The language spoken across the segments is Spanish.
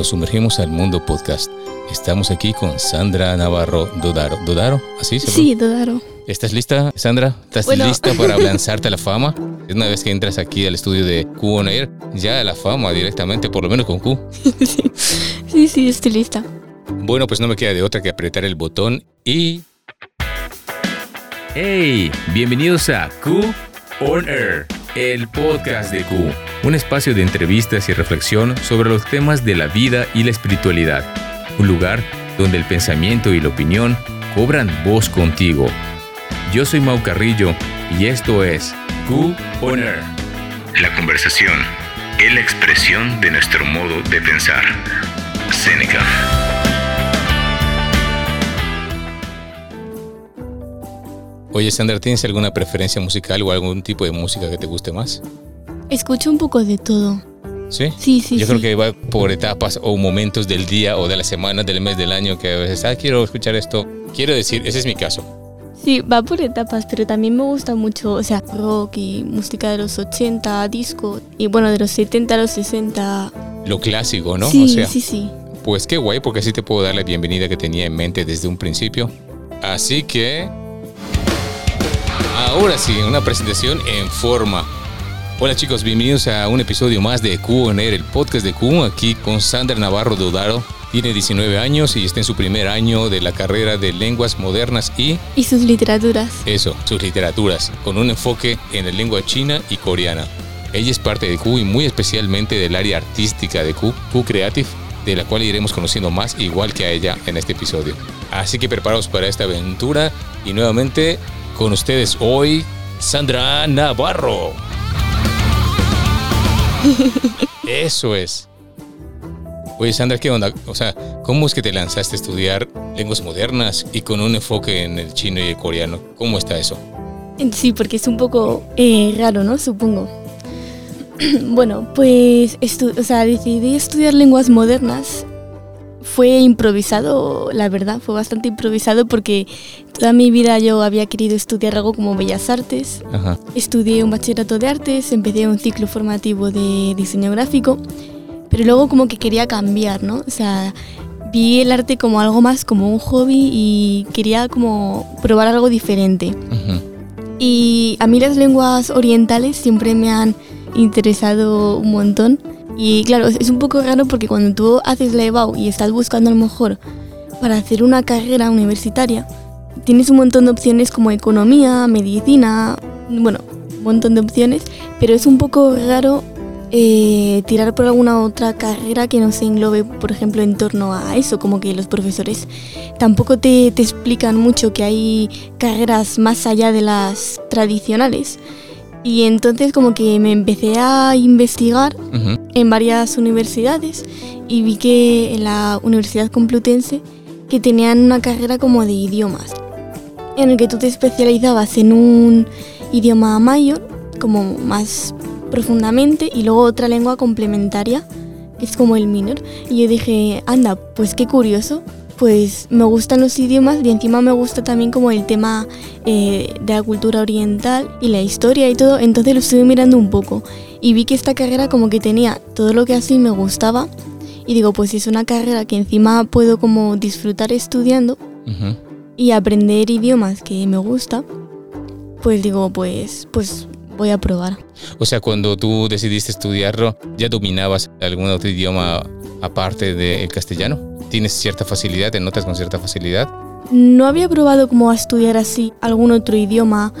nos sumergimos al mundo podcast. Estamos aquí con Sandra Navarro Dodaro. ¿Dodaro? ¿Así se Sí, Dodaro. ¿Estás lista, Sandra? ¿Estás Bueno. lista para lanzarte a la fama? Una vez que entras aquí al estudio de Q On Air, ya a la fama directamente, por lo menos con Q. Sí, sí, estoy lista. Bueno, pues no me queda de otra que apretar el botón y... ¡Hey! Bienvenidos a Q On Air, el podcast de Q. Un espacio de entrevistas y reflexión sobre los temas de la vida y la espiritualidad. Un lugar donde el pensamiento y la opinión cobran voz contigo. Yo soy Mau Carrillo y esto es Q On Air. La conversación es la expresión de nuestro modo de pensar. Seneca. Oye, Sandra, ¿tienes alguna preferencia musical o algún tipo de música que te guste más? Escucho un poco de todo. ¿Sí? Sí, sí, Yo sí. creo que va por etapas o momentos del día o de la semana, del mes, del año, que a veces, ah, quiero escuchar esto. Quiero decir, ese es mi caso. Sí, va por etapas, pero también me gusta mucho, o sea, rock y música de los 80, disco, y bueno, de los 70 a los 60. Lo clásico, ¿no? Sí, o sea, sí, sí. pues qué guay, porque así te puedo dar la bienvenida que tenía en mente desde un principio. Así que... Ahora sí, una presentación en forma. Hola chicos, bienvenidos a un episodio más de On Air, el podcast de Q, aquí con Sandra Navarro Dodaro. Tiene 19 años y está en su primer año de la carrera de lenguas modernas y Y sus literaturas. eso, sus literaturas, con un enfoque en la lengua china y coreana. Ella es parte de Q y muy especialmente del área artística de Q, Q Creative, de la cual iremos conociendo más igual que a ella en este episodio. Así que preparaos para esta aventura y nuevamente con ustedes hoy, Sandra Navarro. Eso es. Oye, Sandra, ¿qué onda? O sea, ¿cómo es que te lanzaste a estudiar lenguas modernas y con un enfoque en el chino y el coreano? ¿Cómo está eso? Sí, porque es un poco eh, raro, ¿no? Supongo. bueno, pues o sea, decidí estudiar lenguas modernas. Fue improvisado, la verdad, fue bastante improvisado porque toda mi vida yo había querido estudiar algo como bellas artes. Ajá. Estudié un bachillerato de artes, empecé un ciclo formativo de diseño gráfico, pero luego como que quería cambiar, ¿no? O sea, vi el arte como algo más como un hobby y quería como probar algo diferente. Ujú. Y a mí las lenguas orientales siempre me han interesado un montón. Y claro, es un poco raro porque cuando tú haces la EBAU y estás buscando a lo mejor para hacer una carrera universitaria, tienes un montón de opciones como economía, medicina, bueno, un montón de opciones, pero es un poco raro eh, tirar por alguna otra carrera que no se englobe, por ejemplo, en torno a eso, como que los profesores tampoco te, te explican mucho que hay carreras más allá de las tradicionales. Y entonces como que me empecé a investigar Ujú. en varias universidades y vi que en la Universidad Complutense que tenían una carrera como de idiomas, en el que tú te especializabas en un idioma mayor, como más profundamente, y luego otra lengua complementaria, que es como el minor. Y yo dije, anda, pues qué curioso, pues me gustan los idiomas y encima me gusta también como el tema eh, de la cultura oriental y la historia y todo, entonces lo estuve mirando un poco y vi que esta carrera como que tenía todo lo que así me gustaba y digo, pues si es una carrera que encima puedo como disfrutar estudiando y aprender idiomas que me gusta, pues digo, pues pues voy a probar. O sea, cuando tú decidiste estudiarlo, ¿ya dominabas algún otro idioma aparte del castellano? ¿Tienes cierta facilidad? ¿Te notas con cierta facilidad? No había probado como a estudiar así algún otro idioma,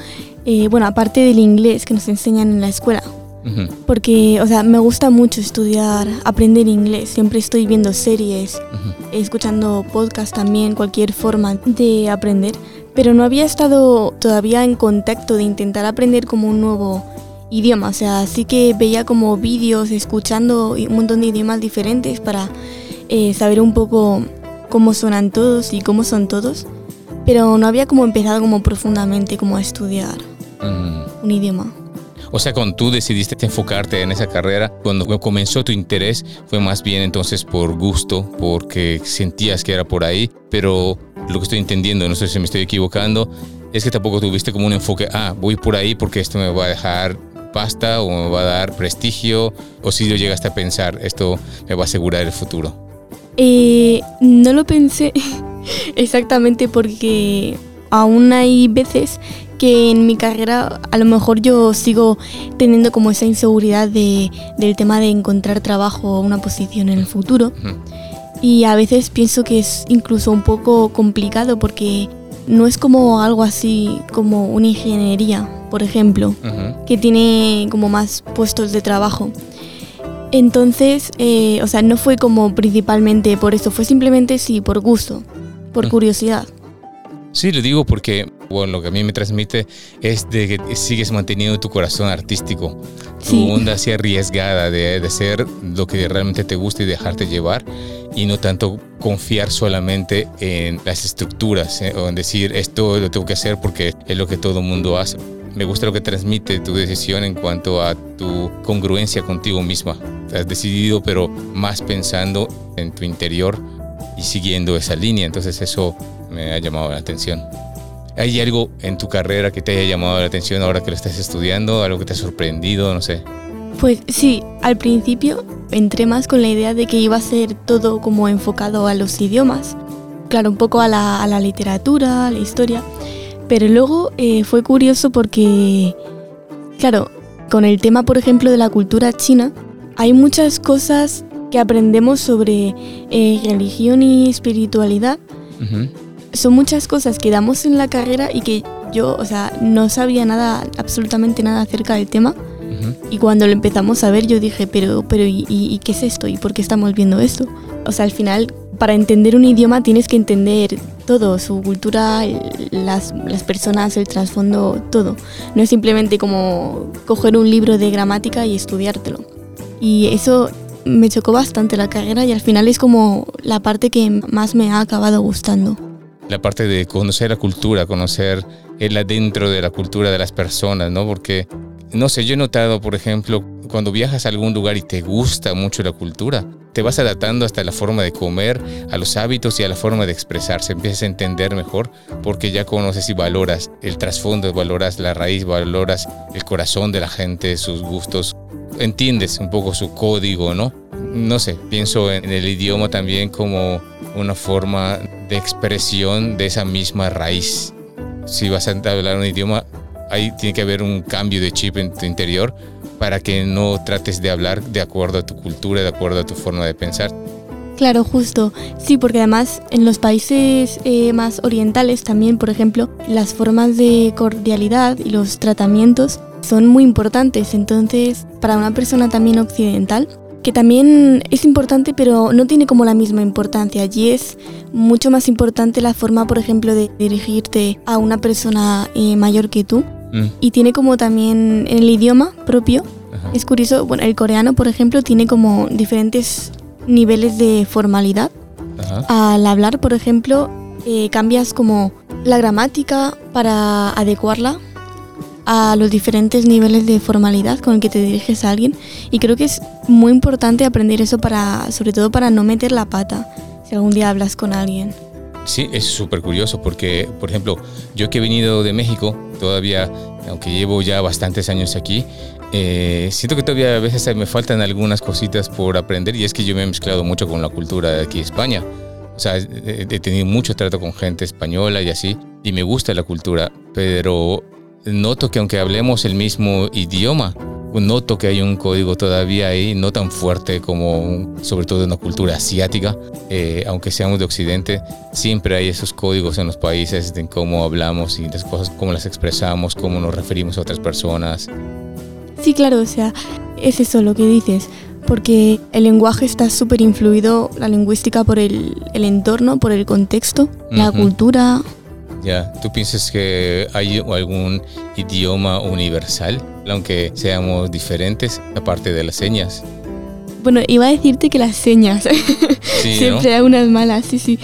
eh, bueno, aparte del inglés que nos enseñan en la escuela. Ujú, Porque, o sea, me gusta mucho estudiar, aprender inglés. Siempre estoy viendo series, ujú. escuchando podcast también, cualquier forma de aprender. Pero no había estado todavía en contacto de intentar aprender como un nuevo idioma. O sea, sí que veía como vídeos, escuchando un montón de idiomas diferentes para eh, saber un poco cómo suenan todos y cómo son todos. Pero no había como empezado como profundamente como a estudiar Ujú. un idioma. O sea, cuando tú decidiste enfocarte en esa carrera, cuando comenzó tu interés, fue más bien entonces por gusto, porque sentías que era por ahí, pero lo que estoy entendiendo, no sé si me estoy equivocando, es que tampoco tuviste como un enfoque, ah, voy por ahí porque esto me va a dejar pasta o me va a dar prestigio, o si lo llegaste a pensar, esto me va a asegurar el futuro. Eh, no lo pensé exactamente porque aún hay veces que en mi carrera a lo mejor yo sigo teniendo como esa inseguridad de, del tema de encontrar trabajo o una posición en el futuro. Y a veces pienso que es incluso un poco complicado porque no es como algo así como una ingeniería, por ejemplo, que tiene como más puestos de trabajo. Entonces, eh, o sea, no fue como principalmente por eso, fue simplemente sí, por gusto, por curiosidad. Sí, lo digo porque, bueno, lo que a mí me transmite es de que sigues manteniendo tu corazón artístico, tu onda así arriesgada de, de ser lo que realmente te gusta y dejarte llevar y no tanto confiar solamente en las estructuras eh, o en decir esto lo tengo que hacer porque es lo que todo el mundo hace. Me gusta lo que transmite tu decisión en cuanto a tu congruencia contigo misma. Has decidido, pero más pensando en tu interior y siguiendo esa línea. Entonces eso me ha llamado la atención. ¿Hay algo en tu carrera que te haya llamado la atención ahora que lo estás estudiando? ¿Algo que te ha sorprendido? No sé. Pues sí, al principio entré más con la idea de que iba a ser todo como enfocado a los idiomas. Claro, un poco a la, a la literatura, a la historia. Pero luego eh, fue curioso porque, claro, con el tema, por ejemplo, de la cultura china, hay muchas cosas que aprendemos sobre eh, religión y espiritualidad son muchas cosas que damos en la carrera y que yo, o sea, no sabía nada, absolutamente nada acerca del tema. Y cuando lo empezamos a ver, yo dije, pero, pero ¿y, qué es esto? ¿Y por qué estamos viendo esto? O sea, al final, para entender un idioma tienes que entender todo, su cultura, las, las personas, el trasfondo, todo. No es simplemente como coger un libro de gramática y estudiártelo. Y eso me chocó bastante la carrera y al final es como la parte que más me ha acabado gustando la parte de conocer la cultura, conocer el adentro de la cultura de las personas, ¿no? Porque, no sé, yo he notado, por ejemplo, cuando viajas a algún lugar y te gusta mucho la cultura, te vas adaptando hasta la forma de comer, a los hábitos y a la forma de expresarse. Empiezas a entender mejor porque ya conoces y valoras el trasfondo, valoras la raíz, valoras el corazón de la gente, sus gustos. Entiendes un poco su código, ¿no? No sé, pienso en el idioma también como una forma de expresión de esa misma raíz. Si vas a hablar un idioma, ahí tiene que haber un cambio de chip en tu interior para que no trates de hablar de acuerdo a tu cultura, de acuerdo a tu forma de pensar. Claro, justo. Sí, porque además en los países eh, más orientales también, por ejemplo, las formas de cordialidad y los tratamientos son muy importantes. Entonces, para una persona también occidental, que también es importante, pero no tiene como la misma importancia. Allí es mucho más importante la forma, por ejemplo, de dirigirte a una persona eh, mayor que tú. Mm. Y tiene como también el idioma propio. Es curioso, bueno, el coreano, por ejemplo, tiene como diferentes niveles de formalidad. Al hablar, por ejemplo, eh, cambias como la gramática para adecuarla a los diferentes niveles de formalidad con el que te diriges a alguien y creo que es muy importante aprender eso para sobre todo para no meter la pata si algún día hablas con alguien. Sí, es súper curioso porque, por ejemplo, yo que he venido de México, todavía, aunque llevo ya bastantes años aquí, eh, siento que todavía a veces me faltan algunas cositas por aprender y es que yo me he mezclado mucho con la cultura de aquí España. O sea, he tenido mucho trato con gente española y así, y me gusta la cultura, pero noto que aunque hablemos el mismo idioma, noto que hay un código todavía ahí, no tan fuerte como sobre todo en una cultura asiática, eh, aunque seamos de Occidente, siempre hay esos códigos en los países de cómo hablamos y las cosas, cómo las expresamos, cómo nos referimos a otras personas. Sí, claro, o sea, es eso lo que dices, porque el lenguaje está súper influido, la lingüística, por el, el, entorno, por el contexto, la cultura, ya, ¿tú piensas que hay algún idioma universal, aunque seamos diferentes, aparte de las señas? Bueno, iba a decirte que las señas. Siempre hay unas malas, sí, sí.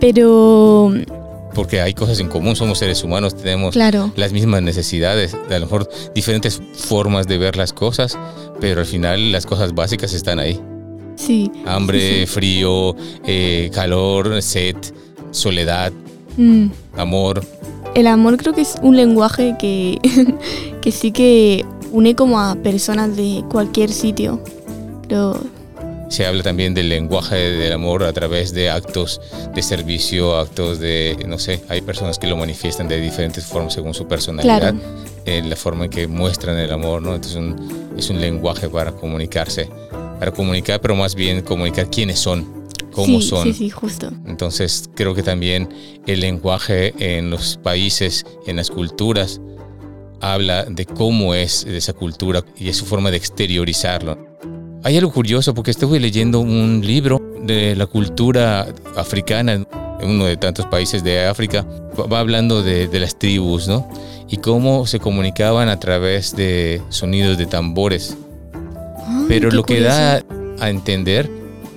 Pero porque hay cosas en común, somos seres humanos, tenemos las mismas necesidades, a lo mejor diferentes formas de ver las cosas, pero al final las cosas básicas están ahí. Sí. Hambre, frío, eh, calor, sed, soledad, Mm. Amor. El amor creo que es un lenguaje que, que sí que une como a personas de cualquier sitio. Creo, se habla también del lenguaje del amor a través de actos de servicio, actos de, no sé, hay personas que lo manifiestan de diferentes formas según su personalidad, en la forma en que muestran el amor, ¿no? Entonces es un lenguaje para comunicarse, para comunicar, pero más bien comunicar quiénes son, cómo son. Sí, sí, justo. Entonces creo que también el lenguaje en los países, en las culturas, habla de cómo es esa cultura y es su forma de exteriorizarlo. Hay algo curioso porque estuve leyendo un libro de la cultura africana uno de tantos países de África. Va hablando de, las tribus, ¿no? Y cómo se comunicaban a través de sonidos de tambores. Pero lo que da a entender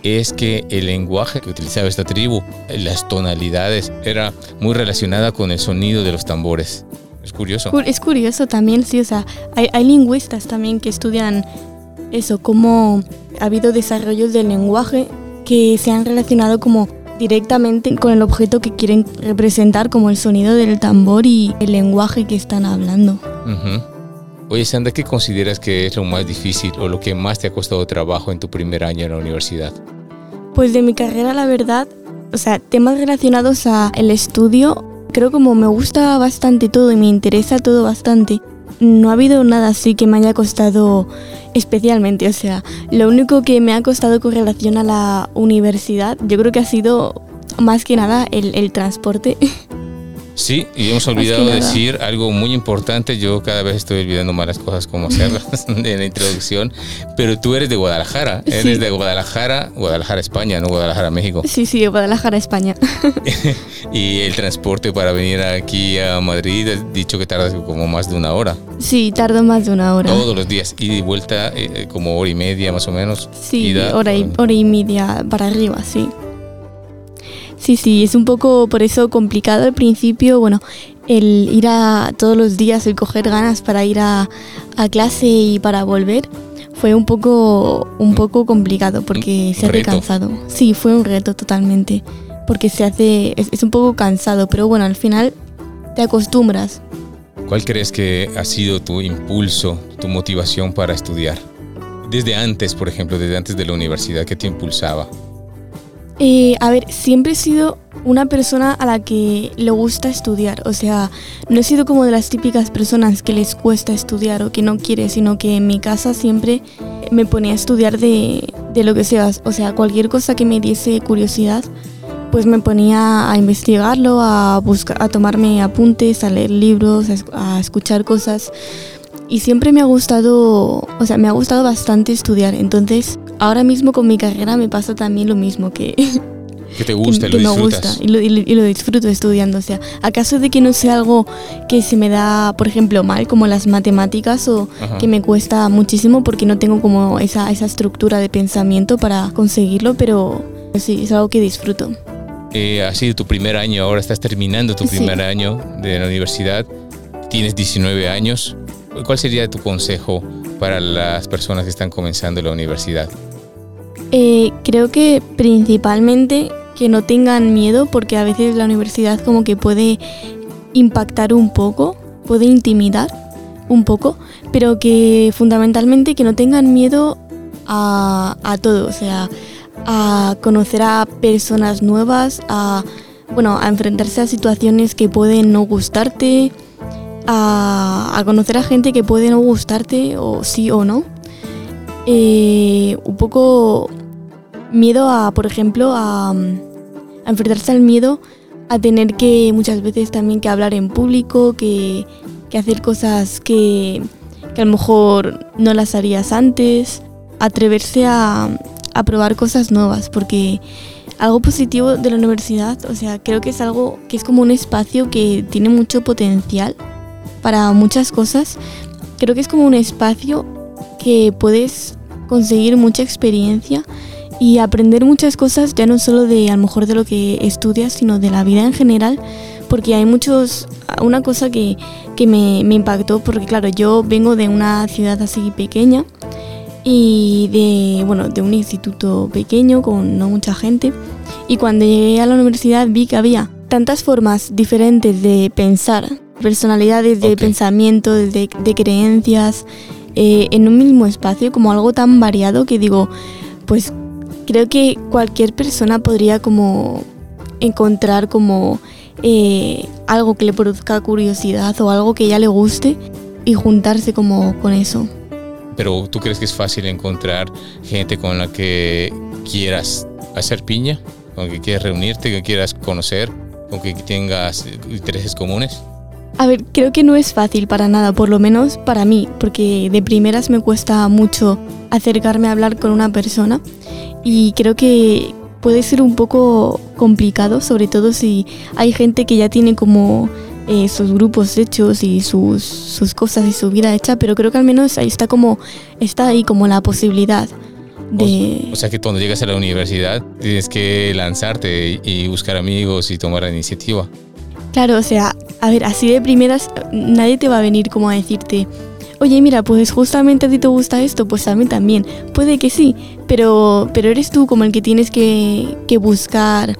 es que el lenguaje que utilizaba esta tribu, las tonalidades, era muy relacionada con el sonido de los tambores. Es curioso. Es curioso también, sí, o sea, hay, hay lingüistas también que estudian eso, cómo ha habido desarrollos del lenguaje que se han relacionado como directamente con el objeto que quieren representar, como el sonido del tambor y el lenguaje que están hablando. Oye, Sandra, ¿qué consideras que es lo más difícil o lo que más te ha costado trabajo en tu primer año en la universidad? Pues de mi carrera, la verdad, o sea, temas relacionados a el estudio, creo como me gusta bastante todo y me interesa todo bastante. No ha habido nada así que me haya costado especialmente. O sea, lo único que me ha costado con relación a la universidad, yo creo que ha sido más que nada el, el transporte. Sí, y hemos olvidado decir algo muy importante. Yo cada vez estoy olvidando malas cosas como hacerlas en la introducción. Pero tú eres de Guadalajara. Eres de Guadalajara, Guadalajara, España, no Guadalajara, México. Sí, sí, Guadalajara, España. y el transporte para venir aquí a Madrid, has dicho que tardas como más de una hora. Sí, tardo más de una hora. Todos los días. Y de vuelta eh, eh, como hora y media más o menos. Sí, hora, y, hora y media para arriba, sí. Sí, sí, es un poco por eso complicado al principio, bueno, el ir a todos los días, el coger ganas para ir a, clase y para volver, fue un poco, un poco complicado porque se hace cansado. Sí, fue un reto totalmente, porque se hace, es, es un poco cansado, pero bueno, al final te acostumbras. ¿Cuál crees que ha sido tu impulso, tu motivación para estudiar? Desde antes, por ejemplo, desde antes de la universidad, ¿qué te impulsaba? Eh, a ver, siempre he sido una persona a la que le gusta estudiar. O sea, no he sido como de las típicas personas que les cuesta estudiar o que no quiere, sino que en mi casa siempre me ponía a estudiar de, lo que sea. O sea, cualquier cosa que me diese curiosidad, pues me ponía a investigarlo, a, buscar, a tomarme apuntes, a leer libros, a escuchar cosas y siempre me ha gustado, o sea, me ha gustado bastante estudiar. Entonces, ahora mismo con mi carrera me pasa también lo mismo que... Que te gusta, y lo me gusta y lo, disfruto estudiando. O sea, ¿acaso de que no sea algo que se me da, por ejemplo, mal, como las matemáticas, o que me cuesta muchísimo porque no tengo como esa, esa estructura de pensamiento para conseguirlo, pero sí, es algo que disfruto. Eh, ha sido tu primer año, ahora estás terminando tu primer año de la universidad, tienes 19 años. ¿Cuál sería tu consejo para las personas que están comenzando la universidad? Eh, creo que principalmente que no tengan miedo porque a veces la universidad como que puede impactar un poco, puede intimidar un poco, pero que fundamentalmente que no tengan miedo a, a todo, o sea, a conocer a personas nuevas, a, bueno, a enfrentarse a situaciones que pueden no gustarte, a, conocer a gente que puede no gustarte o sí o no. Eh, un poco miedo a, por ejemplo, a, enfrentarse al miedo a tener que muchas veces también que hablar en público, que, hacer cosas que, a lo mejor no las harías antes, atreverse a, a probar cosas nuevas, porque algo positivo de la universidad, o sea, creo que es algo que es como un espacio que tiene mucho potencial para muchas cosas. Creo que es como un espacio que puedes conseguir mucha experiencia y aprender muchas cosas, ya no solo de a lo mejor de lo que estudias, sino de la vida en general, porque hay muchos, una cosa que, que me, me, impactó, porque claro, yo vengo de una ciudad así pequeña y de, bueno, de un instituto pequeño con no mucha gente, y cuando llegué a la universidad vi que había tantas formas diferentes de pensar, personalidades de pensamiento, de, creencias, eh, en un mismo espacio, como algo tan variado que digo, pues creo que cualquier persona podría como encontrar como eh, algo que le produzca curiosidad o algo que ya le guste y juntarse como con eso. Pero ¿tú crees que es fácil encontrar gente con la que quieras hacer piña? ¿Con que quieras reunirte, que quieras conocer, con que tengas intereses comunes? A ver, creo que no es fácil para nada, por lo menos para mí, porque de primeras me cuesta mucho acercarme a hablar con una persona y creo que puede ser un poco complicado, sobre todo si hay gente que ya tiene como eh, sus grupos hechos y sus, sus cosas y su vida hecha, pero creo que al menos ahí está como, está ahí como la posibilidad. De... O, sea que cuando llegas a la universidad tienes que lanzarte y buscar amigos y tomar la iniciativa. Claro, o sea, a ver, así de primeras nadie te va a venir como a decirte, oye, mira, pues justamente a ti te gusta esto, pues a mí también. Puede que sí, pero, pero eres tú como el que tienes que, que buscar,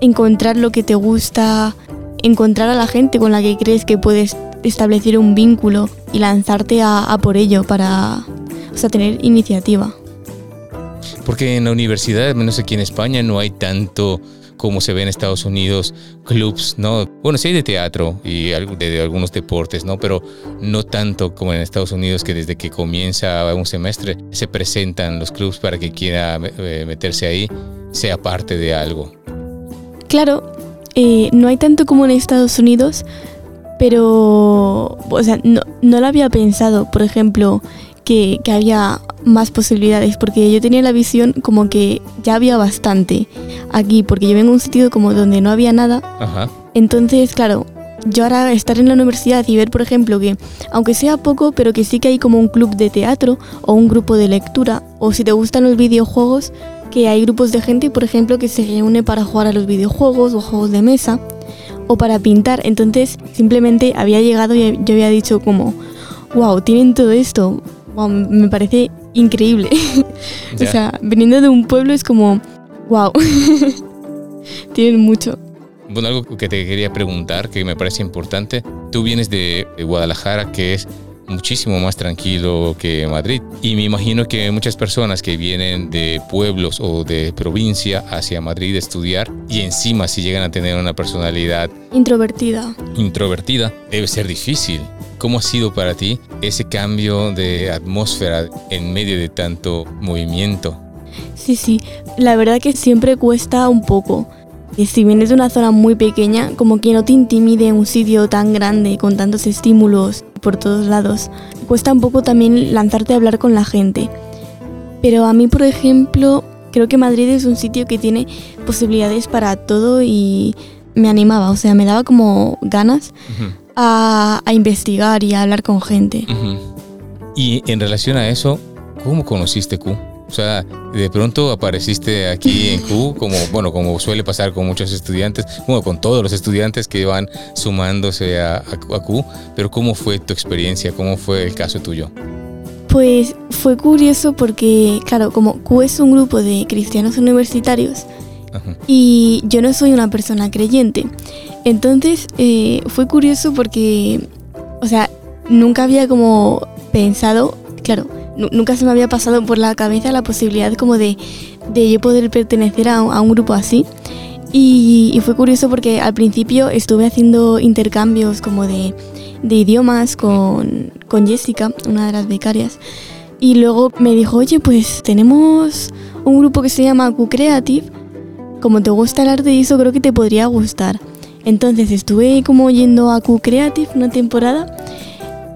encontrar lo que te gusta, encontrar a la gente con la que crees que puedes establecer un vínculo y lanzarte a, por ello para o sea, tener iniciativa. Porque en la universidad, menos aquí en España, no hay tanto como se ve en Estados Unidos, clubs, ¿no? Bueno, sí hay de teatro y de, algunos deportes, ¿no? Pero no tanto como en Estados Unidos que desde que comienza un semestre se presentan los clubs para que quiera eh, meterse ahí, sea parte de algo. Claro, eh, no hay tanto como en Estados Unidos, pero, o sea, no, no lo había pensado, por ejemplo, que, que, había más posibilidades, porque yo tenía la visión como que ya había bastante aquí, porque yo vengo a un sitio como donde no había nada. Entonces, claro, yo ahora estar en la universidad y ver, por ejemplo, que aunque sea poco, pero que sí que hay como un club de teatro o un grupo de lectura, o si te gustan los videojuegos, que hay grupos de gente, por ejemplo, que se reúne para jugar a los videojuegos o juegos de mesa, o para pintar. Entonces, simplemente había llegado y yo había dicho como, wow, tienen todo esto. Me parece increíble. o sea, viniendo de un pueblo es como, wow, tienen mucho. Bueno, algo que te quería preguntar, que me parece importante, tú vienes de Guadalajara, que es muchísimo más tranquilo que Madrid. Y me imagino que muchas personas que vienen de pueblos o de provincia hacia Madrid a estudiar y encima si llegan a tener una personalidad introvertida. Introvertida, debe ser difícil. ¿Cómo ha sido para ti ese cambio de atmósfera en medio de tanto movimiento? Sí, sí, la verdad que siempre cuesta un poco. Y si vienes de una zona muy pequeña, como que no te intimide un sitio tan grande con tantos estímulos por todos lados. Cuesta un poco también lanzarte a hablar con la gente. Pero a mí, por ejemplo, creo que Madrid es un sitio que tiene posibilidades para todo y me animaba, o sea, me daba como ganas a, investigar y a hablar con gente. Y en relación a eso, ¿cómo conociste Q? O sea, de pronto apareciste aquí en Q, como, bueno, como suele pasar con muchos estudiantes, bueno, con todos los estudiantes que van sumándose a, a, Q, pero ¿cómo fue tu experiencia? ¿Cómo fue el caso tuyo? Pues fue curioso porque, claro, como Q es un grupo de cristianos universitarios y yo no soy una persona creyente, entonces eh, fue curioso porque, o sea, nunca había como pensado, claro, nunca se me había pasado por la cabeza la posibilidad como de, de yo poder pertenecer a, un grupo así. Y, fue curioso porque al principio estuve haciendo intercambios como de, de idiomas con, con, Jessica, una de las becarias. Y luego me dijo, oye, pues tenemos un grupo que se llama Q-Creative. Como te gusta el arte y eso creo que te podría gustar. Entonces estuve como yendo a Q-Creative una temporada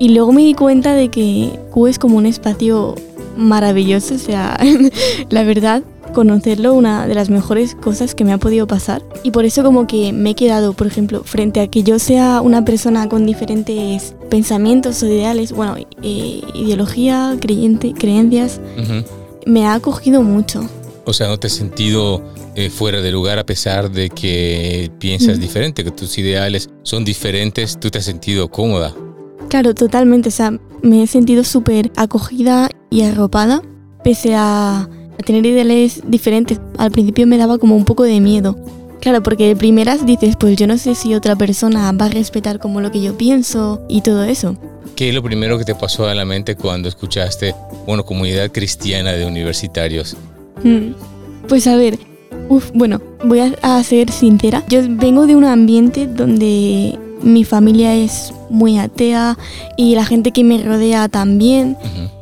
y luego me di cuenta de que Q es como un espacio maravilloso, o sea, la verdad, conocerlo una de las mejores cosas que me ha podido pasar. Y por eso como que me he quedado, por ejemplo, frente a que yo sea una persona con diferentes pensamientos o ideales, bueno, eh, ideología, creyente, creencias, me ha acogido mucho. O sea, ¿no te has sentido eh, fuera de lugar a pesar de que piensas diferente, que tus ideales son diferentes? ¿Tú te has sentido cómoda? Claro, totalmente. O sea, me he sentido súper acogida y arropada, pese a, tener ideales diferentes. Al principio me daba como un poco de miedo. Claro, porque de primeras dices, pues yo no sé si otra persona va a respetar como lo que yo pienso y todo eso. ¿Qué es lo primero que te pasó a la mente cuando escuchaste, bueno, comunidad cristiana de universitarios? Mm. Pues a ver, uf, bueno, voy a, a ser sincera. Yo vengo de un ambiente donde mi familia es muy atea y la gente que me rodea también.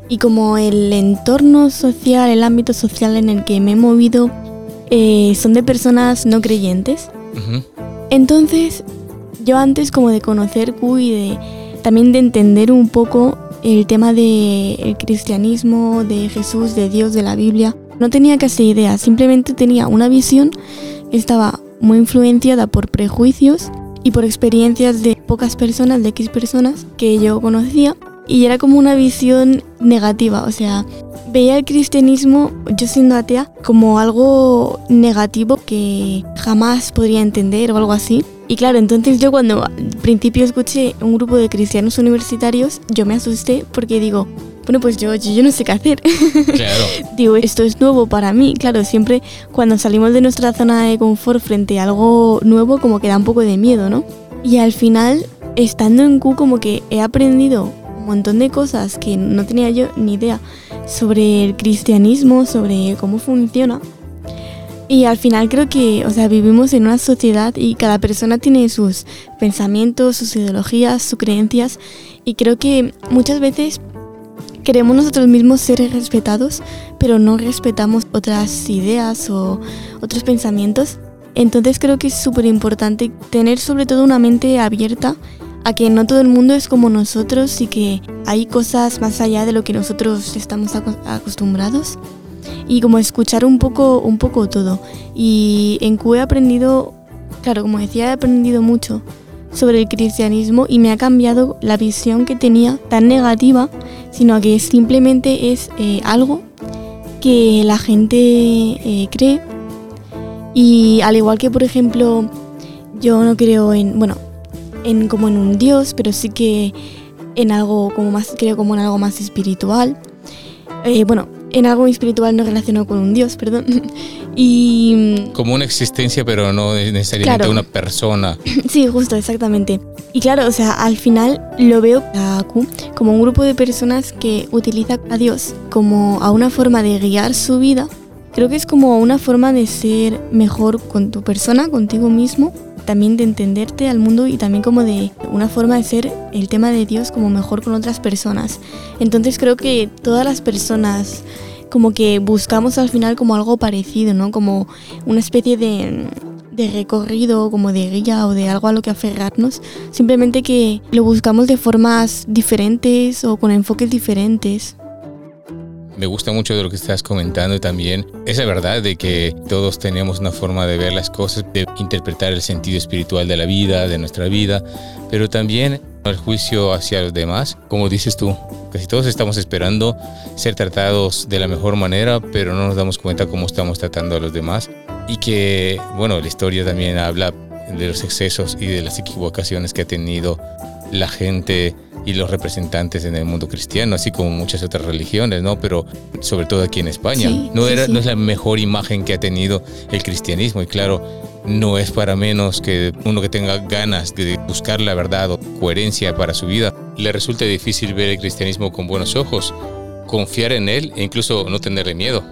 Y como el entorno social, el ámbito social en el que me he movido, eh, son de personas no creyentes. Entonces, yo antes como de conocer Q y de también de entender un poco el tema del cristianismo, de Jesús, de Dios, de la Biblia, no tenía casi idea, simplemente tenía una visión que estaba muy influenciada por prejuicios y por experiencias de pocas personas, de X personas que yo conocía, y era como una visión negativa, o sea, veía el cristianismo, yo siendo atea, como algo negativo que jamás podría entender o algo así. Y claro, entonces yo cuando al principio escuché un grupo de cristianos universitarios, yo me asusté porque digo, bueno, pues yo, yo, yo no sé qué hacer. Claro. digo, esto es nuevo para mí. Claro, siempre cuando salimos de nuestra zona de confort frente a algo nuevo, como que da un poco de miedo, ¿no? Y al final, estando en Q, como que he aprendido un montón de cosas que no tenía yo ni idea sobre el cristianismo, sobre cómo funciona. Y al final creo que, o sea, vivimos en una sociedad y cada persona tiene sus pensamientos, sus ideologías, sus creencias. Y creo que muchas veces queremos nosotros mismos ser respetados, pero no respetamos otras ideas o otros pensamientos. Entonces creo que es súper importante tener sobre todo una mente abierta a que no todo el mundo es como nosotros y que hay cosas más allá de lo que nosotros estamos aco- acostumbrados. Y como escuchar un poco un poco todo. Y en Q he aprendido claro como decía he aprendido mucho sobre el cristianismo y me ha cambiado la visión que tenía tan negativa sino que simplemente es eh, algo que la gente eh, cree. Y al igual que por ejemplo yo no creo en bueno en como en un dios pero sí que en algo como más creo como en algo más espiritual. Eh, bueno en algo espiritual no relacionado con un dios perdón y Como una existencia, pero no necesariamente Claro. una persona. Sí, justo, exactamente. Y claro, o sea, al final lo veo a Q como un grupo de personas que utiliza a Dios como a una forma de guiar su vida. Creo que es como una forma de ser mejor con tu persona, contigo mismo, también de entenderte al mundo y también como de una forma de ser el tema de Dios como mejor con otras personas. Entonces creo que todas las personas como que buscamos al final como algo parecido, ¿no? Como una especie de, de recorrido, como de guía o de algo a lo que aferrarnos. Simplemente que lo buscamos de formas diferentes o con enfoques diferentes. Me gusta mucho de lo que estás comentando también esa verdad de que todos tenemos una forma de ver las cosas, de interpretar el sentido espiritual de la vida, de nuestra vida, pero también el juicio hacia los demás, como dices tú, casi todos estamos esperando ser tratados de la mejor manera, pero no nos damos cuenta cómo estamos tratando a los demás. Y que, bueno, la historia también habla de los excesos y de las equivocaciones que ha tenido la gente y los representantes en el mundo cristiano, así como muchas otras religiones, ¿no? Pero sobre todo aquí en España. Sí, no, sí, era, sí. no es la mejor imagen que ha tenido el cristianismo y claro, no es para menos que uno que tenga ganas de buscar la verdad o coherencia para su vida, le resulte difícil ver el cristianismo con buenos ojos, confiar en él e incluso no tenerle miedo.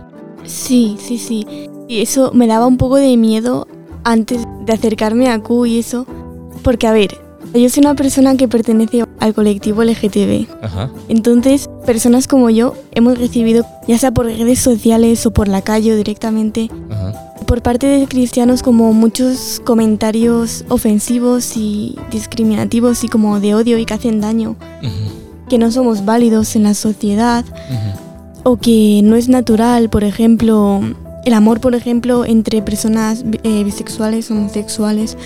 Sí, sí, sí. Y eso me daba un poco de miedo antes de acercarme a Q y eso. Porque, a ver, yo soy una persona que pertenece al colectivo LGTB. Ajá. Entonces, personas como yo hemos recibido, ya sea por redes sociales o por la calle o directamente, Ajá. por parte de cristianos como muchos comentarios ofensivos y discriminativos y como de odio y que hacen daño, que no somos válidos en la sociedad o que no es natural, por ejemplo, el amor, por ejemplo, entre personas eh, bisexuales, homosexuales,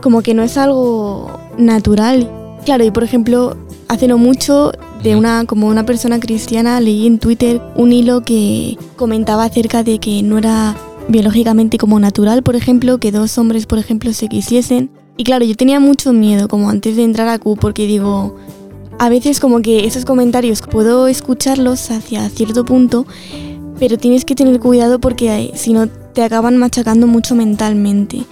como que no es algo natural. Claro, y por ejemplo, hace no mucho de una como una persona cristiana leí en Twitter un hilo que comentaba acerca de que no era biológicamente como natural, por ejemplo, que dos hombres, por ejemplo, se quisiesen. Y claro, yo tenía mucho miedo como antes de entrar a Q porque digo, a veces como que esos comentarios puedo escucharlos hacia cierto punto, pero tienes que tener cuidado porque eh, si no te acaban machacando mucho mentalmente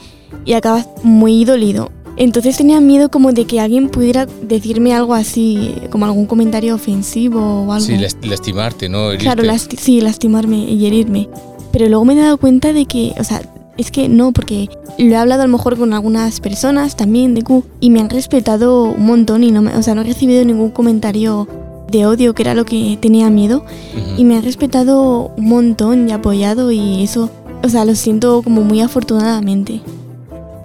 y acabas muy dolido. Entonces tenía miedo como de que alguien pudiera decirme algo así, como algún comentario ofensivo o algo. Sí, las- lastimarte, ¿no? Herirte. Claro, lasti- sí, lastimarme y herirme. Pero luego me he dado cuenta de que, o sea, es que no, porque lo he hablado a lo mejor con algunas personas también de Q y me han respetado un montón y no me, o sea, no he recibido ningún comentario de odio, que era lo que tenía miedo, y me han respetado un montón y apoyado y eso, o sea, lo siento como muy afortunadamente.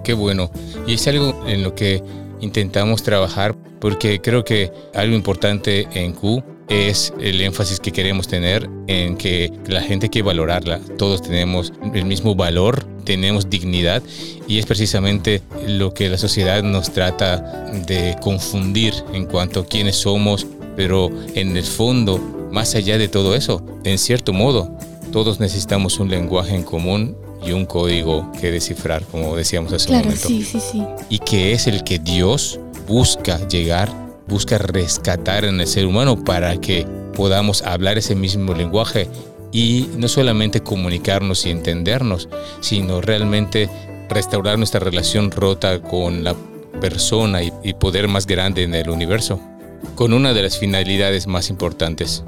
Qué bueno. Y es algo en lo que intentamos trabajar porque creo que algo importante en Q es el énfasis que queremos tener en que la gente hay que valorarla. Todos tenemos el mismo valor, tenemos dignidad y es precisamente lo que la sociedad nos trata de confundir en cuanto a quiénes somos, pero en el fondo, más allá de todo eso, en cierto modo, todos necesitamos un lenguaje en común y un código que descifrar, como decíamos hace un momento. Sí, sí, sí. Y que es el que Dios busca llegar, busca rescatar en el ser humano para que podamos hablar ese mismo lenguaje y no solamente comunicarnos y entendernos, sino realmente restaurar nuestra relación rota con la persona y, y poder más grande en el universo, con una de las finalidades más importantes,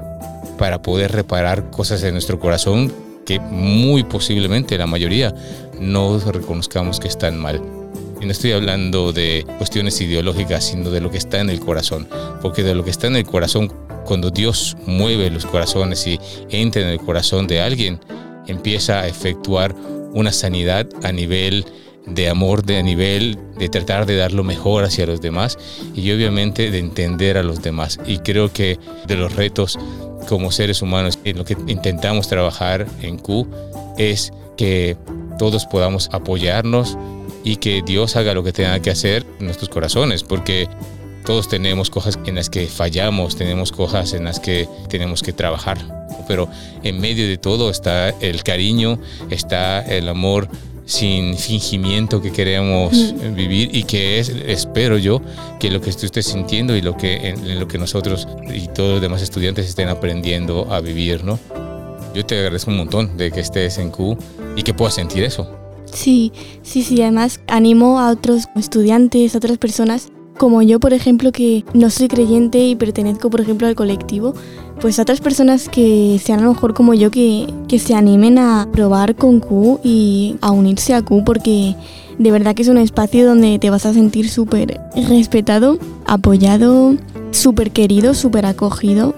para poder reparar cosas en nuestro corazón que muy posiblemente la mayoría no reconozcamos que están mal. Y no estoy hablando de cuestiones ideológicas, sino de lo que está en el corazón. Porque de lo que está en el corazón, cuando Dios mueve los corazones y entra en el corazón de alguien, empieza a efectuar una sanidad a nivel de amor, de nivel de tratar de dar lo mejor hacia los demás y obviamente de entender a los demás. Y creo que de los retos como seres humanos en lo que intentamos trabajar en Q es que todos podamos apoyarnos y que Dios haga lo que tenga que hacer en nuestros corazones, porque todos tenemos cosas en las que fallamos, tenemos cosas en las que tenemos que trabajar, pero en medio de todo está el cariño, está el amor sin fingimiento que queremos vivir y que es, espero yo, que lo que tú estés sintiendo y lo que, en, lo que nosotros y todos los demás estudiantes estén aprendiendo a vivir, ¿no? Yo te agradezco un montón de que estés en Q y que puedas sentir eso. Sí, sí, sí, además animo a otros estudiantes, a otras personas como yo, por ejemplo, que no soy creyente y pertenezco, por ejemplo, al colectivo, pues a otras personas que sean a lo mejor como yo, que, que se animen a probar con Q y a unirse a Q, porque de verdad que es un espacio donde te vas a sentir súper respetado, apoyado, súper querido, súper acogido,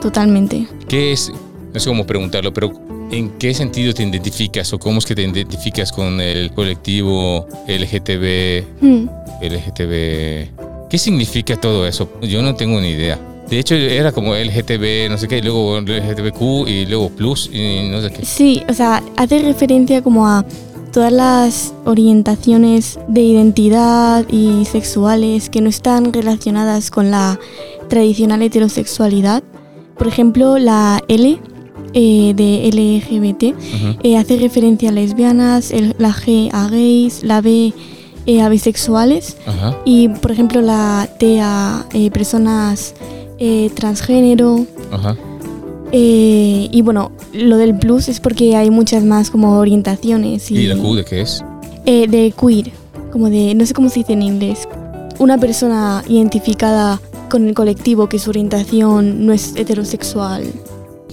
totalmente. ¿Qué es? No sé cómo preguntarlo, pero ¿en qué sentido te identificas o cómo es que te identificas con el colectivo LGTB? Hmm. LGTB. ¿Qué significa todo eso? Yo no tengo ni idea. De hecho, era como LGTB, no sé qué, y luego LGTBQ y luego Plus y no sé qué. Sí, o sea, hace referencia como a todas las orientaciones de identidad y sexuales que no están relacionadas con la tradicional heterosexualidad. Por ejemplo, la L eh, de LGBT eh, hace referencia a lesbianas, la G a gays, la B eh, a bisexuales y por ejemplo la T a eh, personas eh, transgénero. y bueno, lo del plus es porque hay muchas más como orientaciones. ¿Y, la Q de qué es? de queer, como de, no sé cómo se dice en inglés. Una persona identificada con el colectivo que su orientación no es heterosexual.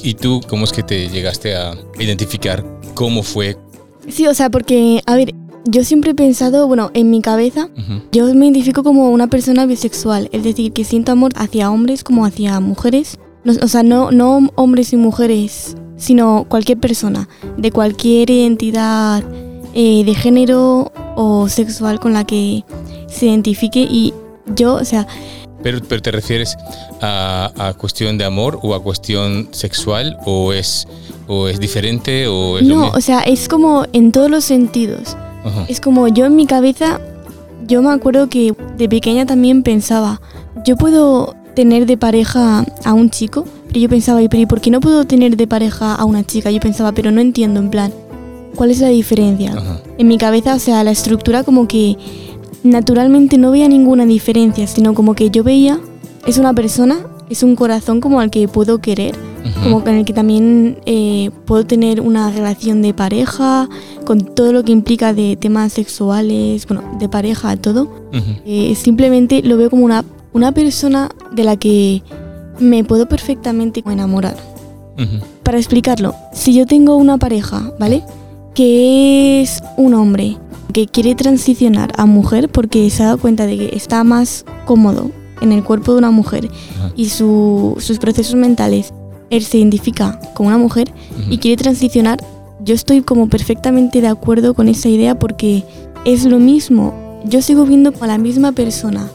¿Y tú cómo es que te llegaste a identificar cómo fue? Sí, o sea, porque, a ver, yo siempre he pensado, bueno, en mi cabeza, yo me identifico como una persona bisexual, es decir, que siento amor hacia hombres como hacia mujeres. o sea, no, no hombres y mujeres, sino cualquier persona, de cualquier identidad eh, de género o sexual con la que se identifique. Y yo, o sea... Pero, pero te refieres a, a, cuestión de amor o a cuestión sexual o es, o es diferente o No, o sea, es como en todos los sentidos. Es como yo en mi cabeza, yo me acuerdo que de pequeña también pensaba, yo puedo tener de pareja a un chico, pero yo pensaba, ¿y por qué no puedo tener de pareja a una chica? Yo pensaba, pero no entiendo, en plan, ¿cuál es la diferencia? En mi cabeza, o sea, la estructura como que naturalmente no veía ninguna diferencia, sino como que yo veía, es una persona, es un corazón como al que puedo querer como con el que también eh, puedo tener una relación de pareja, con todo lo que implica de temas sexuales, bueno, de pareja, todo. Eh, simplemente lo veo como una, una persona de la que me puedo perfectamente enamorar. para explicarlo, si yo tengo una pareja, ¿vale? Que es un hombre que quiere transicionar a mujer porque se ha dado cuenta de que está más cómodo en el cuerpo de una mujer y sus procesos mentales, él se identifica como una mujer y quiere transicionar, yo estoy como perfectamente de acuerdo con esa idea porque es lo mismo. Yo sigo viendo a la misma persona.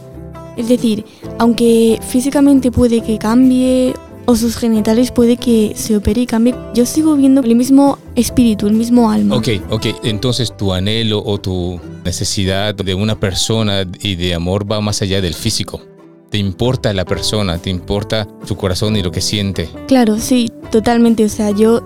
Es decir, aunque físicamente puede que cambie o sus genitales puede que se opere y cambie, yo sigo viendo el mismo espíritu, el mismo alma. Ok, ok, entonces tu anhelo o tu necesidad de una persona y de amor va más allá del físico. Te importa la persona, te importa su corazón y lo que siente. Claro, sí, totalmente. O sea, yo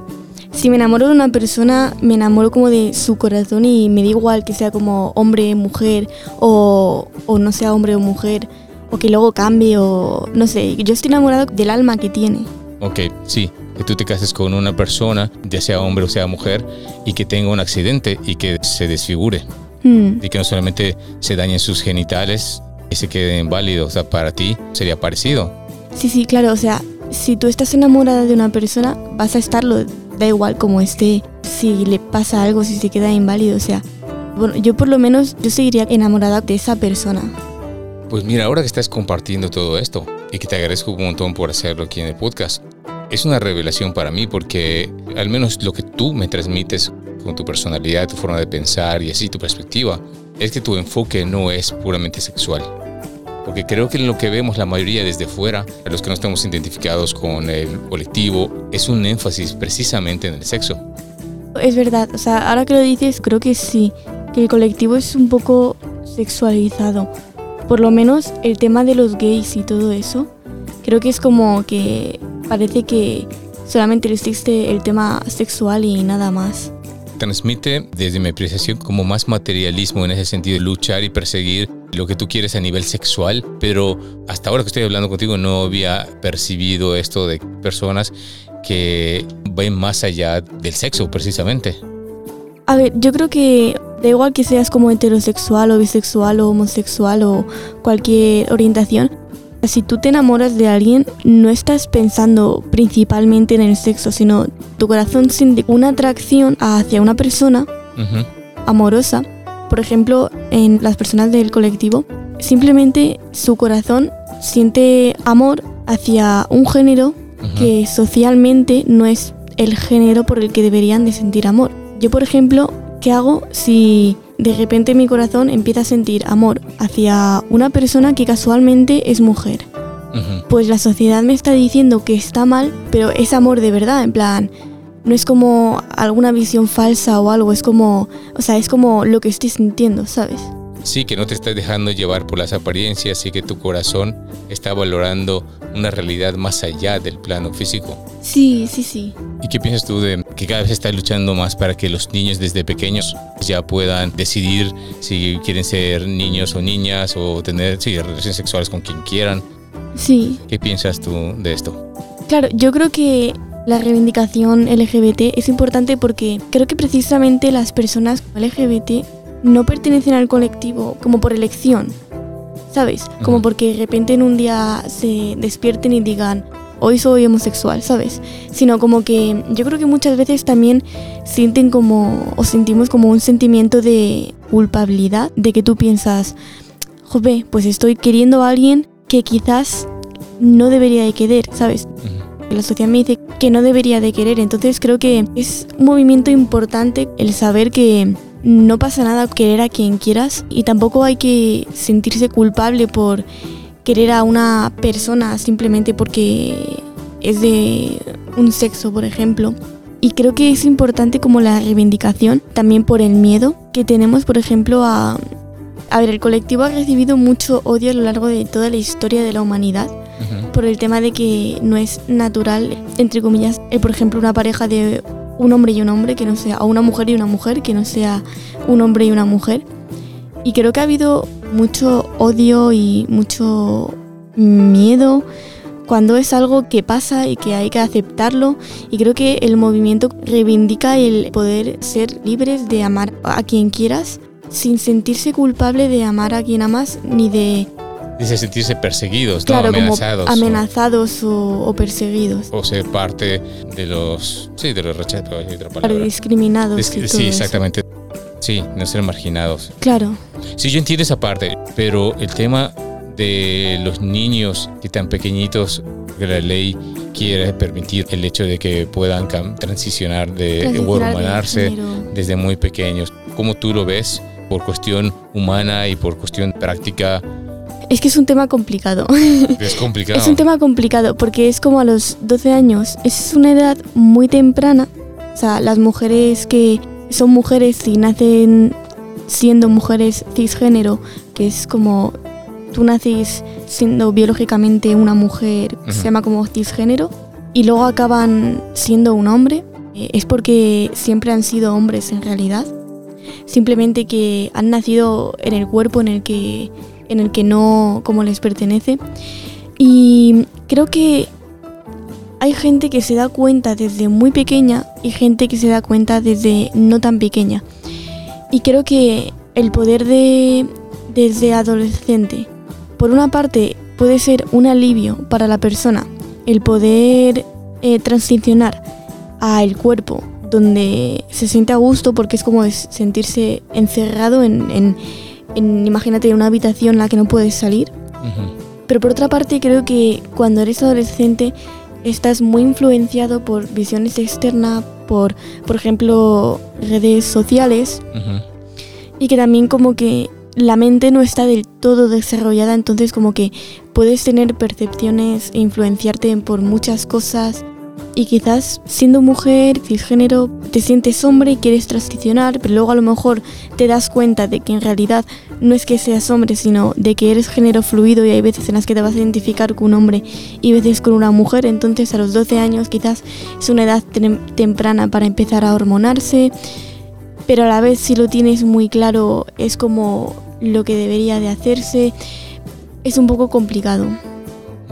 si me enamoro de una persona, me enamoro como de su corazón y me da igual que sea como hombre, mujer o, o no sea hombre o mujer o que luego cambie o no sé. Yo estoy enamorado del alma que tiene. Ok, sí, que tú te cases con una persona, ya sea hombre o sea mujer, y que tenga un accidente y que se desfigure. Hmm. Y que no solamente se dañen sus genitales y se quede inválido. O sea, para ti sería parecido. Sí, sí, claro. O sea, si tú estás enamorada de una persona, vas a estarlo. Da igual como esté, si le pasa algo, si se queda inválido. O sea, bueno, yo por lo menos, yo seguiría enamorada de esa persona. Pues mira, ahora que estás compartiendo todo esto y que te agradezco un montón por hacerlo aquí en el podcast, es una revelación para mí porque al menos lo que tú me transmites con tu personalidad, tu forma de pensar y así tu perspectiva, es que tu enfoque no es puramente sexual. Porque creo que lo que vemos la mayoría desde fuera, los que no estamos identificados con el colectivo, es un énfasis precisamente en el sexo. Es verdad, o sea, ahora que lo dices, creo que sí, que el colectivo es un poco sexualizado por lo menos el tema de los gays y todo eso, creo que es como que parece que solamente existe el tema sexual y nada más. Transmite desde mi apreciación como más materialismo en ese sentido, luchar y perseguir lo que tú quieres a nivel sexual, pero hasta ahora que estoy hablando contigo no había percibido esto de personas que ven más allá del sexo precisamente. A ver, yo creo que Da igual que seas como heterosexual o bisexual o homosexual o cualquier orientación. Si tú te enamoras de alguien, no estás pensando principalmente en el sexo, sino tu corazón siente una atracción hacia una persona amorosa. Por ejemplo, en las personas del colectivo, simplemente su corazón siente amor hacia un género que socialmente no es el género por el que deberían de sentir amor. Yo, por ejemplo, ¿Qué hago si de repente mi corazón empieza a sentir amor hacia una persona que casualmente es mujer? Pues la sociedad me está diciendo que está mal, pero es amor de verdad, en plan, no es como alguna visión falsa o algo, es como, o sea, es como lo que estoy sintiendo, ¿sabes? Sí, que no te estás dejando llevar por las apariencias y que tu corazón está valorando una realidad más allá del plano físico. Sí, sí, sí. ¿Y qué piensas tú de que cada vez está luchando más para que los niños desde pequeños ya puedan decidir si quieren ser niños o niñas o tener relaciones sexuales con quien quieran? Sí. ¿Qué piensas tú de esto? Claro, yo creo que la reivindicación LGBT es importante porque creo que precisamente las personas LGBT no pertenecen al colectivo como por elección, ¿sabes? Como porque de repente en un día se despierten y digan, hoy soy homosexual, ¿sabes? Sino como que yo creo que muchas veces también sienten como, o sentimos como un sentimiento de culpabilidad, de que tú piensas, joder, pues estoy queriendo a alguien que quizás no debería de querer, ¿sabes? La sociedad me dice que no debería de querer, entonces creo que es un movimiento importante el saber que no pasa nada querer a quien quieras y tampoco hay que sentirse culpable por querer a una persona simplemente porque es de un sexo, por ejemplo. Y creo que es importante como la reivindicación, también por el miedo que tenemos, por ejemplo, a... A ver, el colectivo ha recibido mucho odio a lo largo de toda la historia de la humanidad por el tema de que no es natural, entre comillas, por ejemplo, una pareja de un hombre y un hombre, que no sea, o una mujer y una mujer, que no sea un hombre y una mujer. Y creo que ha habido mucho odio y mucho miedo cuando es algo que pasa y que hay que aceptarlo. Y creo que el movimiento reivindica el poder ser libres de amar a quien quieras sin sentirse culpable de amar a quien amas ni de dice sentirse perseguidos, claro, ¿no? amenazados. Como amenazados o, perseguidos. O ser parte de los, sí, de los rechazos, palabra. discriminados. sí, exactamente. Sí, no ser marginados. Claro. Sí, yo entiendo esa parte, pero el tema de los niños que tan pequeñitos que la ley quiere permitir el hecho de que puedan transicionar de hormonarse desde muy pequeños. ¿Cómo tú lo ves por cuestión humana y por cuestión práctica? Es que es un tema complicado. Es complicado. es un tema complicado porque es como a los 12 años. Es una edad muy temprana. O sea, las mujeres que son mujeres y nacen siendo mujeres cisgénero, que es como tú naces siendo biológicamente una mujer, se llama como cisgénero, y luego acaban siendo un hombre, eh, es porque siempre han sido hombres en realidad. Simplemente que han nacido en el cuerpo en el que, en el que no como les pertenece. Y creo que hay gente que se da cuenta desde muy pequeña y gente que se da cuenta desde no tan pequeña. Y creo que el poder de desde adolescente, por una parte, puede ser un alivio para la persona el poder eh, transicionar al cuerpo donde se siente a gusto porque es como sentirse encerrado en, en, imagínate, una habitación en la que no puedes salir. Pero por otra parte creo que cuando eres adolescente estás muy influenciado por visiones externas, por, por ejemplo, redes sociales, y que también como que la mente no está del todo desarrollada, entonces como que puedes tener percepciones e influenciarte por muchas cosas y quizás siendo mujer, cisgénero, te sientes hombre y quieres transicionar, pero luego a lo mejor te das cuenta de que en realidad no es que seas hombre, sino de que eres género fluido y hay veces en las que te vas a identificar con un hombre y veces con una mujer, entonces a los 12 años quizás es una edad temprana para empezar a hormonarse, pero a la vez si lo tienes muy claro es como lo que debería de hacerse, es un poco complicado.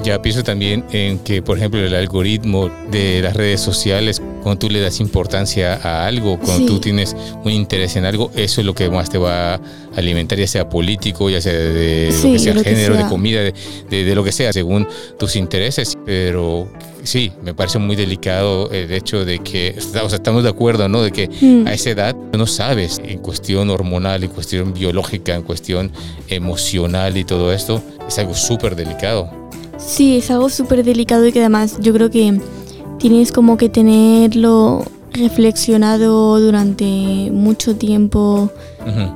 Ya pienso también en que, por ejemplo, el algoritmo de las redes sociales, cuando tú le das importancia a algo, cuando tú tienes un interés en algo, eso es lo que más te va a alimentar, ya sea político, ya sea de, lo que sea género, de comida, de, lo que sea, según tus intereses. Pero sí, me parece muy delicado el hecho de que, o sea, estamos de acuerdo, ¿no? De que mm. a esa edad no sabes en cuestión hormonal, en cuestión biológica, en cuestión emocional y todo esto, es algo súper delicado. Sí, es algo súper delicado y que además yo creo que tienes como que tenerlo reflexionado durante mucho tiempo,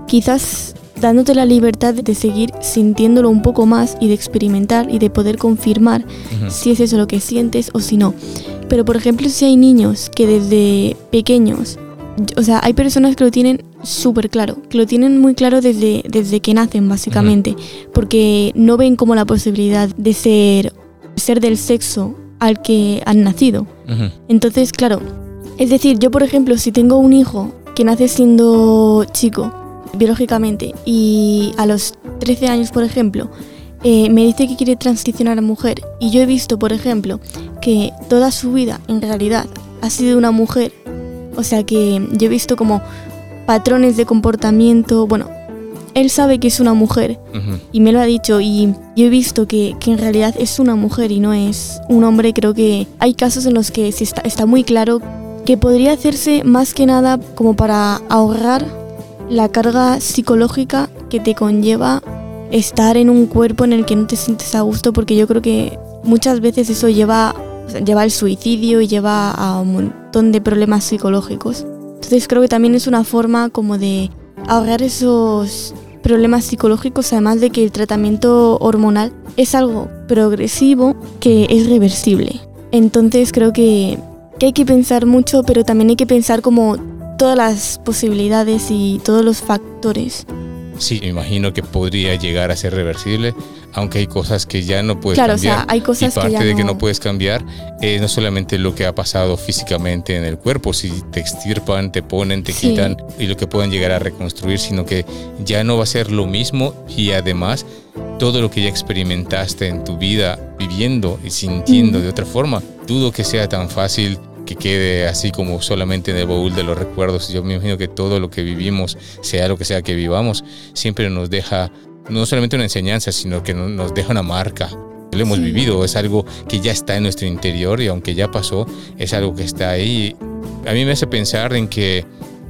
quizás dándote la libertad de seguir sintiéndolo un poco más y de experimentar y de poder confirmar si es eso lo que sientes o si no. Pero por ejemplo, si hay niños que desde pequeños, o sea, hay personas que lo tienen súper claro, que lo tienen muy claro desde, desde que nacen, básicamente, porque no ven como la posibilidad de ser, ser del sexo al que han nacido. Entonces, claro, es decir, yo por ejemplo, si tengo un hijo que nace siendo chico, biológicamente, y a los 13 años, por ejemplo, eh, me dice que quiere transicionar a mujer, y yo he visto, por ejemplo, que toda su vida en realidad ha sido una mujer, o sea que yo he visto como patrones de comportamiento. Bueno, él sabe que es una mujer y me lo ha dicho y yo he visto que, en realidad es una mujer y no es un hombre. Creo que hay casos en los que está, está muy claro que podría hacerse más que nada como para ahorrar la carga psicológica que te conlleva estar en un cuerpo en el que no te sientes a gusto porque yo creo que muchas veces eso lleva, lleva al suicidio y lleva a un montón de problemas psicológicos. Entonces creo que también es una forma como de ahorrar esos problemas psicológicos, además de que el tratamiento hormonal es algo progresivo que es reversible. Entonces creo que, que hay que pensar mucho, pero también hay que pensar como todas las posibilidades y todos los factores Sí, me imagino que podría llegar a ser reversible, aunque hay cosas que ya no puedes cambiar. Claro, o sea, hay cosas y parte que de que no puedes cambiar es no solamente lo que ha pasado físicamente en el cuerpo, si te extirpan, te ponen, te quitan y lo que pueden llegar a reconstruir, sino que ya no va a ser lo mismo y además todo lo que ya experimentaste en tu vida viviendo y sintiendo de otra forma, dudo que sea tan fácil que quede así como solamente en el baúl de los recuerdos. Yo me imagino que todo lo que vivimos, sea lo que sea que vivamos, siempre nos deja no solamente una enseñanza, sino que nos deja una marca. Lo hemos vivido, es algo que ya está en nuestro interior y aunque ya pasó, es algo que está ahí. A mí me hace pensar en que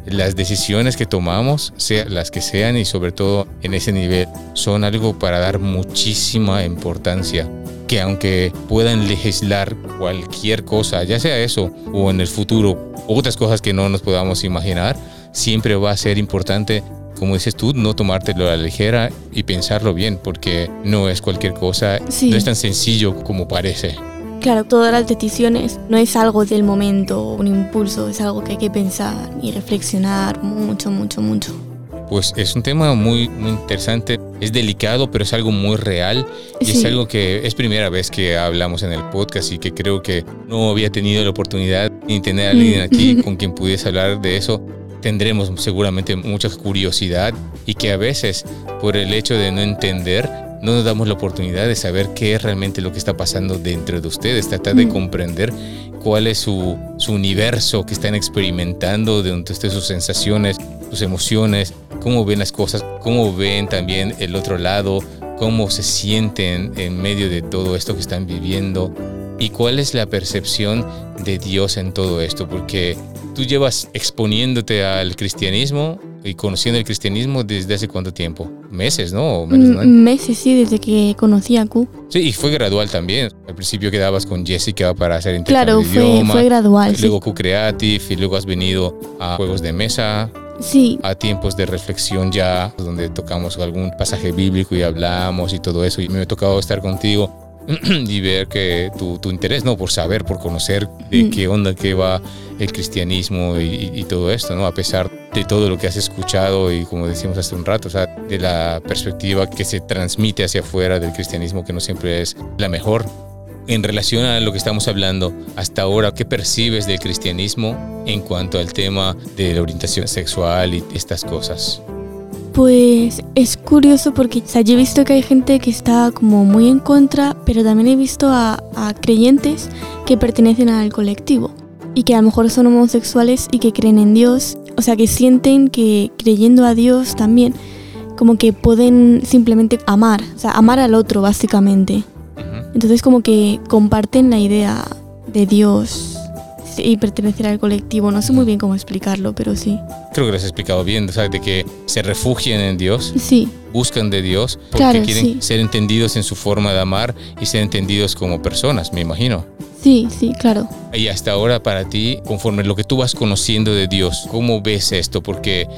las decisiones que tomamos, sean las que sean y sobre todo en ese nivel, son algo para dar muchísima importancia. Que aunque puedan legislar cualquier cosa, ya sea eso o en el futuro otras cosas que no nos podamos imaginar, siempre va a ser importante como dices tú, no tomártelo a la ligera y pensarlo bien, porque no es cualquier cosa, no es tan sencillo como parece. Claro, todas las decisiones no es algo del momento, un impulso, es algo que hay que pensar y reflexionar mucho, mucho, mucho. Pues es un tema muy, muy interesante, es delicado, pero es algo muy real. Y es algo que es primera vez que hablamos en el podcast y que creo que no había tenido la oportunidad ni tener a alguien aquí con quien pudiese hablar de eso. Tendremos seguramente mucha curiosidad y que a veces por el hecho de no entender no nos damos la oportunidad de saber qué es realmente lo que está pasando dentro de ustedes, tratar de mm. comprender cuál es su, su universo que están experimentando, de donde estén sus sensaciones, sus emociones, cómo ven las cosas, cómo ven también el otro lado, cómo se sienten en medio de todo esto que están viviendo y cuál es la percepción de Dios en todo esto, porque tú llevas exponiéndote al cristianismo y conociendo el cristianismo desde hace cuánto tiempo? Meses, ¿no? Mm, meses, sí, desde que conocí a Q. Sí, y fue gradual también. Al principio quedabas con Jessica para hacer intercambio claro, fue, fue gradual. Luego Q Creative y luego has venido a juegos de mesa. Sí. A tiempos de reflexión ya, donde tocamos algún pasaje bíblico y hablamos y todo eso. Y me ha tocado estar contigo y ver que tu, tu, interés, ¿no? Por saber, por conocer de mm. qué onda, qué va el cristianismo y, todo esto, ¿no? A pesar de todo lo que has escuchado y como decimos hace un rato, o sea, de la perspectiva que se transmite hacia afuera del cristianismo, que no siempre es la mejor. En relación a lo que estamos hablando hasta ahora, ¿qué percibes del cristianismo en cuanto al tema de la orientación sexual y estas cosas? Pues es curioso porque o yo he visto que hay gente que está como muy en contra, pero también he visto a, creyentes que pertenecen al colectivo y que a lo mejor son homosexuales y que creen en Dios, o sea que sienten que creyendo a Dios también como que pueden simplemente amar, o sea, amar al otro básicamente. Entonces como que comparten la idea de Dios y pertenecer al colectivo. No sé muy bien cómo explicarlo, pero sí. Creo que lo has explicado bien, ¿sabes? De que se refugian en Dios. Sí. Buscan de Dios porque quieren ser entendidos en su forma de amar y ser entendidos como personas, me imagino. Sí, sí, claro. Y hasta ahora para ti, conforme lo que tú vas conociendo de Dios, ¿cómo ves esto? Porque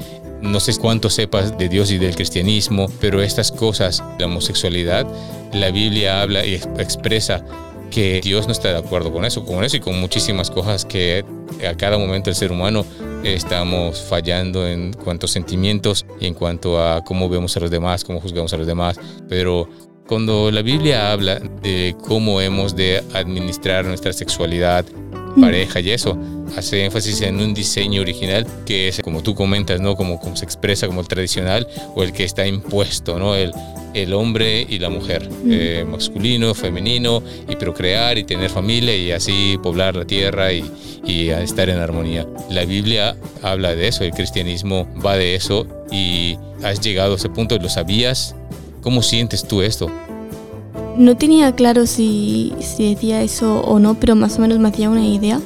no sé cuánto sepas de Dios y del cristianismo, pero estas cosas, la homosexualidad, la Biblia habla y expresa que Dios no está de acuerdo con eso, con eso y con muchísimas cosas que a cada momento el ser humano estamos fallando en cuanto a sentimientos y en cuanto a cómo vemos a los demás, cómo juzgamos a los demás. Pero cuando la Biblia habla de cómo hemos de administrar nuestra sexualidad. Pareja y eso, hace énfasis en un diseño original que es como tú comentas, ¿no? Como, como se expresa como el tradicional o el que está impuesto, ¿no? El, el hombre y la mujer, mm. eh, masculino, femenino, y procrear y tener familia y así poblar la tierra y, y estar en armonía. La Biblia habla de eso, el cristianismo va de eso y has llegado a ese punto, ¿lo sabías? ¿Cómo sientes tú esto? No tenía claro si, si decía eso o no, pero más o menos me hacía una idea.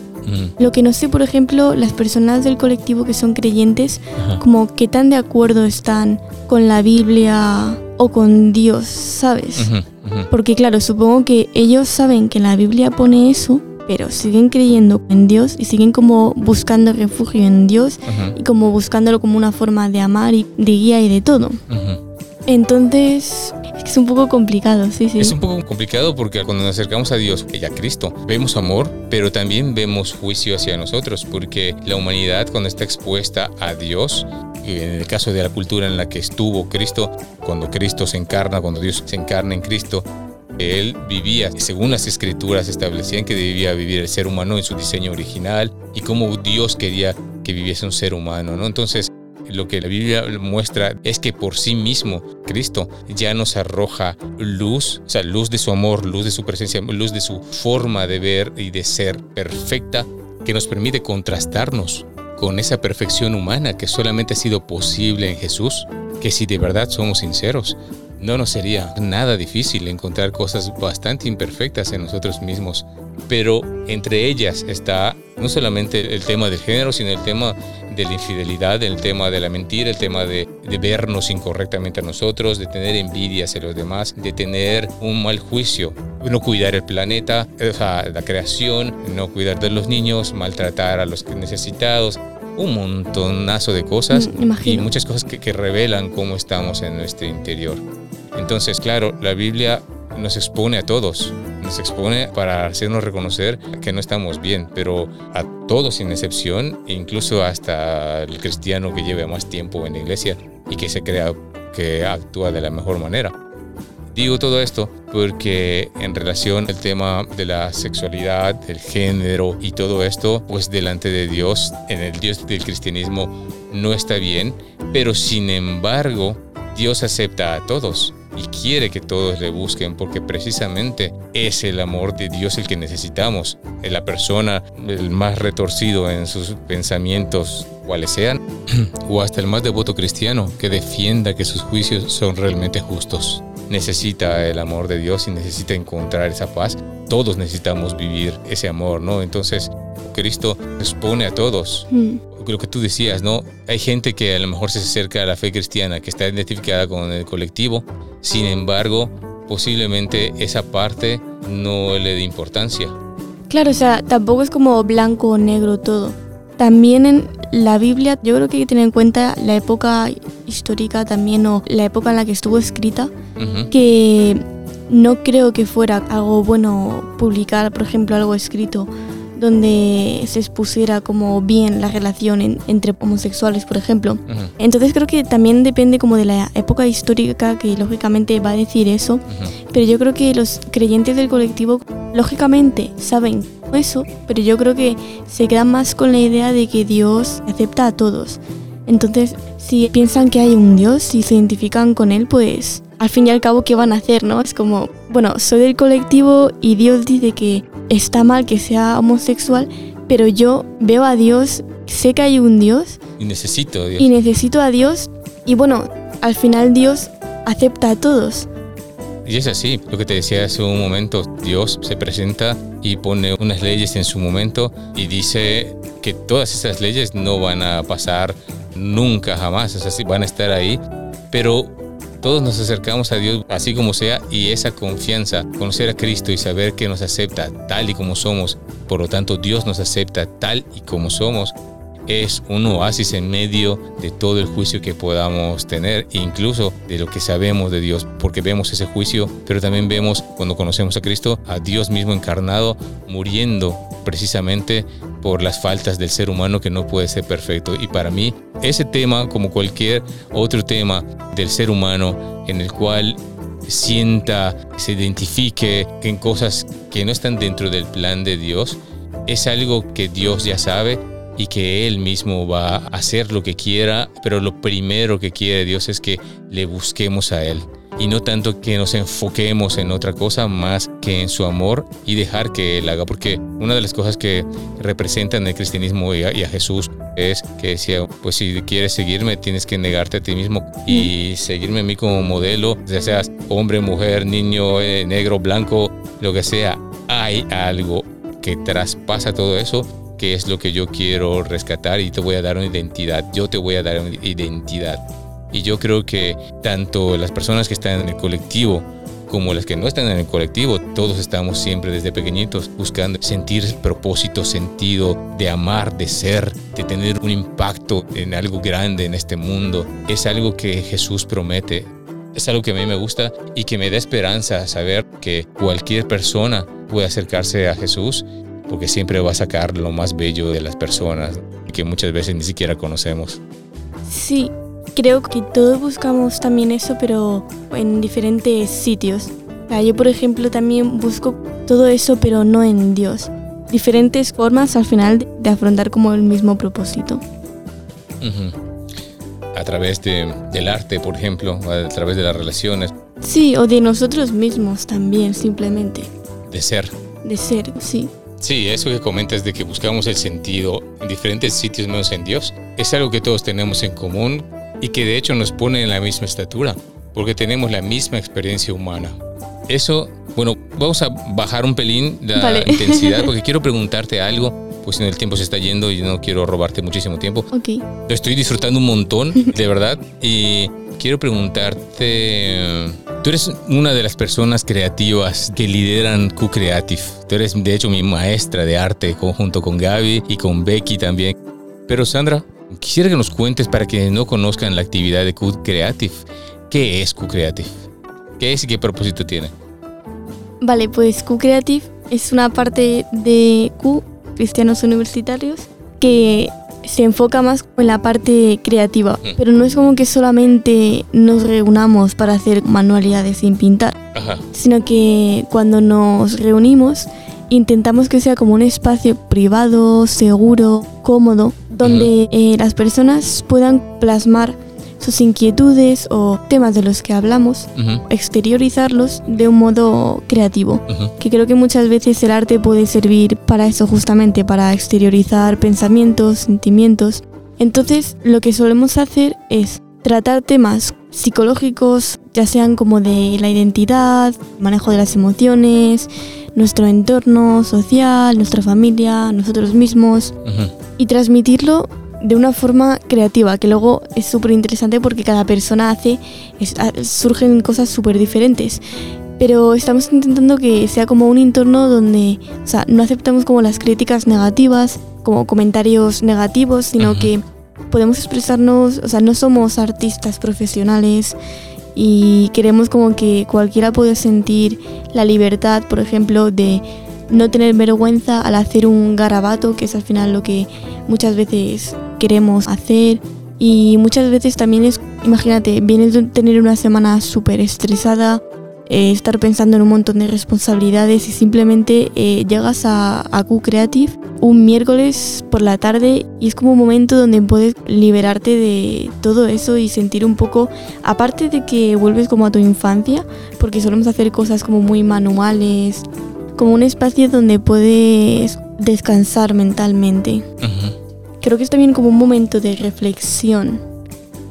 Lo que no sé, por ejemplo, las personas del colectivo que son creyentes, como qué tan de acuerdo están con la Biblia o con Dios, ¿sabes? Porque claro, supongo que ellos saben que la Biblia pone eso, pero siguen creyendo en Dios y siguen como buscando refugio en Dios y como buscándolo como una forma de amar y de guía y de todo. Entonces, es un poco complicado, sí, sí. Es un poco complicado porque cuando nos acercamos a Dios y a Cristo, vemos amor, pero también vemos juicio hacia nosotros, porque la humanidad cuando está expuesta a Dios, en el caso de la cultura en la que estuvo Cristo, cuando Cristo se encarna, cuando Dios se encarna en Cristo, él vivía, según las escrituras establecían que debía vivir el ser humano en su diseño original y cómo Dios quería que viviese un ser humano, ¿no? Entonces, lo que la Biblia muestra es que por sí mismo Cristo ya nos arroja luz, o sea, luz de su amor, luz de su presencia, luz de su forma de ver y de ser perfecta, que nos permite contrastarnos con esa perfección humana que solamente ha sido posible en Jesús, que si de verdad somos sinceros, no nos sería nada difícil encontrar cosas bastante imperfectas en nosotros mismos. Pero entre ellas está no solamente el tema del género, sino el tema de la infidelidad, el tema de la mentira, el tema de, vernos incorrectamente a nosotros, de tener envidia hacia los demás, de tener un mal juicio, no cuidar el planeta, la creación, no cuidar de los niños, maltratar a los necesitados, un montonazo de cosas Mm, y muchas cosas que, que revelan cómo estamos en nuestro interior. Entonces, claro, la Biblia nos expone a todos, nos expone para hacernos reconocer que no estamos bien, pero a todos sin excepción, incluso hasta el cristiano que lleve más tiempo en la iglesia y que se crea que actúa de la mejor manera. Digo todo esto porque en relación al tema de la sexualidad, del género y todo esto, pues delante de Dios, en el Dios del cristianismo, no está bien, pero sin embargo, Dios acepta a todos y quiere que todos le busquen porque precisamente es el amor de Dios el que necesitamos. La persona, el más retorcido en sus pensamientos, cuales sean, o hasta el más devoto cristiano que defienda que sus juicios son realmente justos. Necesita el amor de Dios y necesita encontrar esa paz. Todos necesitamos vivir ese amor, ¿no? Entonces, Cristo expone a todos Mm. Lo que tú decías, ¿no? Hay gente que a lo mejor se acerca a la fe cristiana, que está identificada con el colectivo, sin embargo, posiblemente esa parte no le dé importancia. Claro, o sea, tampoco es como blanco o negro todo. También en la Biblia, yo creo que hay que tener en cuenta la época histórica también o la época en la que estuvo escrita, Ujú, que no creo que fuera algo bueno publicar, por ejemplo, algo escrito donde se expusiera como bien la relación en- entre homosexuales, por ejemplo. ujú, Entonces creo que también depende como de la época histórica que lógicamente va a decir eso, ujú. pero yo creo que los creyentes del colectivo lógicamente saben eso, pero yo creo que se quedan más con la idea de que Dios acepta a todos. Entonces, si piensan que hay un Dios y se identifican con él, pues al fin y al cabo, ¿qué van a hacer, no? Es como, bueno, soy del colectivo y Dios dice que está mal que sea homosexual, pero yo veo a Dios, sé que hay un Dios Y necesito a Dios. y necesito a Dios y bueno, al final Dios acepta a todos. Y es así, lo que te decía hace un momento, Dios se presenta y pone unas leyes en su momento y dice que todas esas leyes no van a pasar nunca jamás, o sea, sí van a estar ahí, pero todos nos acercamos a Dios así como sea y esa confianza, conocer a Cristo y saber que nos acepta tal y como somos, por lo tanto Dios nos acepta tal y como somos, es un oasis en medio de todo el juicio que podamos tener, incluso de lo que sabemos de Dios, porque vemos ese juicio, pero también vemos cuando conocemos a Cristo, a Dios mismo encarnado, muriendo precisamente por las faltas del ser humano que no puede ser perfecto. Y para mí, ese tema, como cualquier otro tema del ser humano, en el cual sienta, se identifique en cosas que no están dentro del plan de Dios, es algo que Dios ya sabe y que Él mismo va a hacer lo que quiera, pero lo primero que quiere Dios es que le busquemos a Él. Y no tanto que nos enfoquemos en otra cosa más que en su amor y dejar que Él haga. Porque una de las cosas que representan el cristianismo y a, Jesús es que decía, pues si quieres seguirme tienes que negarte a ti mismo y seguirme a mí como modelo, ya seas hombre, mujer, niño, eh, negro, blanco, lo que sea. Hay algo que traspasa todo eso que es lo que yo quiero rescatar y te voy a dar una identidad. Yo te voy a dar una identidad. Y yo creo que tanto las personas que están en el colectivo como las que no están en el colectivo, todos estamos siempre desde pequeñitos buscando sentir propósito, sentido de amar, de ser, de tener un impacto en algo grande en este mundo. Es algo que Jesús promete. Es algo que a mí me gusta y que me da esperanza saber que cualquier persona puede acercarse a Jesús porque siempre va a sacar lo más bello de las personas que muchas veces ni siquiera conocemos. Sí, creo que todos buscamos también eso, pero en diferentes sitios. Sea, yo, por ejemplo, también busco todo eso, pero no en Dios. Diferentes formas al final de- afrontar como el mismo propósito. Ujú. A través de, del arte, por ejemplo, a través de las relaciones, Sí, o de nosotros mismos también, simplemente. de ser. De ser, sí. Sí, eso que comentas de que buscamos el sentido en diferentes sitios menos en Dios, es algo que todos tenemos en común y que de hecho nos pone en la misma estatura. porque tenemos la misma experiencia humana. Eso, bueno, vamos a bajar un pelín la intensidad porque quiero preguntarte algo, pues en el tiempo se está yendo y no quiero robarte muchísimo tiempo. Ok. Lo estoy disfrutando un montón, de verdad, y quiero preguntarte, tú eres una de las personas creativas que lideran Q Creative. Tú eres de hecho mi maestra de arte junto con Gaby y con Becky también. Pero Sandra, quisiera que nos cuentes para que no conozcan la actividad de Q Creative. ¿Qué es Q Creative? ¿Qué es y qué propósito tiene? Vale, pues Q Creative es una parte de Q, Cristianos Universitarios, que se enfoca más en la parte creativa, pero no es como que solamente nos reunamos para hacer manualidades sin pintar, sino que cuando nos reunimos intentamos que sea como un espacio privado, seguro, cómodo, donde eh, las personas puedan plasmar sus inquietudes o temas de los que hablamos, exteriorizarlos de un modo creativo. Que creo que muchas veces el arte puede servir para eso justamente, para exteriorizar pensamientos, sentimientos. Entonces lo que solemos hacer es tratar temas psicológicos, ya sean como de la identidad, manejo de las emociones, nuestro entorno social, nuestra familia, nosotros mismos, y transmitirlo de una forma creativa, que luego es súper interesante porque cada persona hace, surgen cosas súper diferentes. Pero estamos intentando que sea como un entorno donde, o sea, no aceptamos como las críticas negativas, como comentarios negativos, sino que podemos expresarnos, o sea, no somos artistas profesionales y queremos como que cualquiera pueda sentir la libertad, por ejemplo, de no tener vergüenza al hacer un garabato, que es al final lo que muchas veces queremos hacer. Y muchas veces también es, imagínate, vienes de tener una semana súper estresada, eh, estar pensando en un montón de responsabilidades y simplemente eh, llegas a, a Q Creative un miércoles por la tarde y es como un momento donde puedes liberarte de todo eso y sentir un poco, aparte de que vuelves como a tu infancia, porque solemos hacer cosas como muy manuales, como un espacio donde puedes descansar mentalmente. Creo que es también como un momento de reflexión.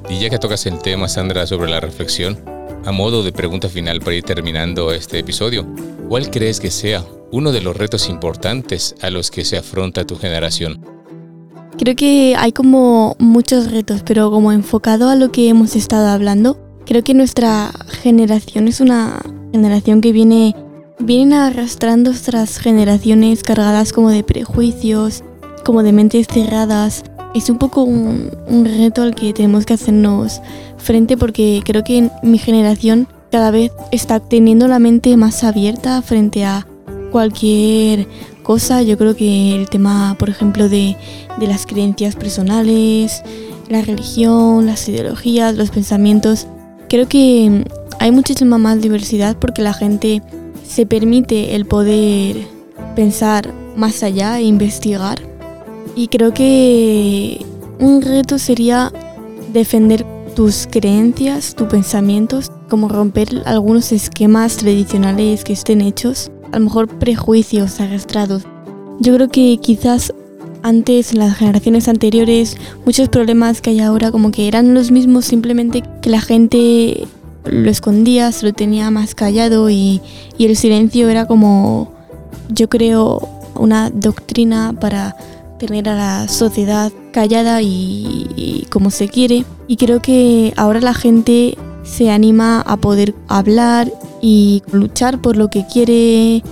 Y ya que tocas el tema, Sandra, sobre la reflexión, a modo de pregunta final para ir terminando este episodio, ¿cuál crees que sea uno de los retos importantes a los que se afronta tu generación? Creo que hay como muchos retos, pero como enfocado a lo que hemos estado hablando, creo que nuestra generación es una generación que viene vienen arrastrando otras generaciones cargadas como de prejuicios, como de mentes cerradas. Es un poco un, reto al que tenemos que hacernos frente porque creo que mi generación cada vez está teniendo la mente más abierta frente a cualquier cosa. Yo creo que el tema, por ejemplo, de, de las creencias personales, la religión, las ideologías, los pensamientos, creo que hay muchísima más diversidad porque la gente se permite el poder pensar más allá e investigar. Y creo que un reto sería defender tus creencias, tus pensamientos, como romper algunos esquemas tradicionales que estén hechos, a lo mejor prejuicios arrastrados. Yo creo que quizás antes, en las generaciones anteriores, muchos problemas que hay ahora como que eran los mismos, simplemente que la gente lo escondía, se lo tenía más callado y, el silencio era como, yo creo, una doctrina para tener a la sociedad callada y, como se quiere. Y creo que ahora la gente se anima a poder hablar y luchar por lo que quiere,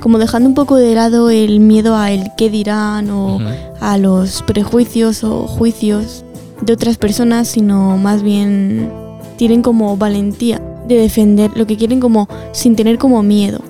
como dejando un poco de lado el miedo a el qué dirán o a los prejuicios o juicios de otras personas, sino más bien tienen como valentía de defender lo que quieren como sin tener como miedo.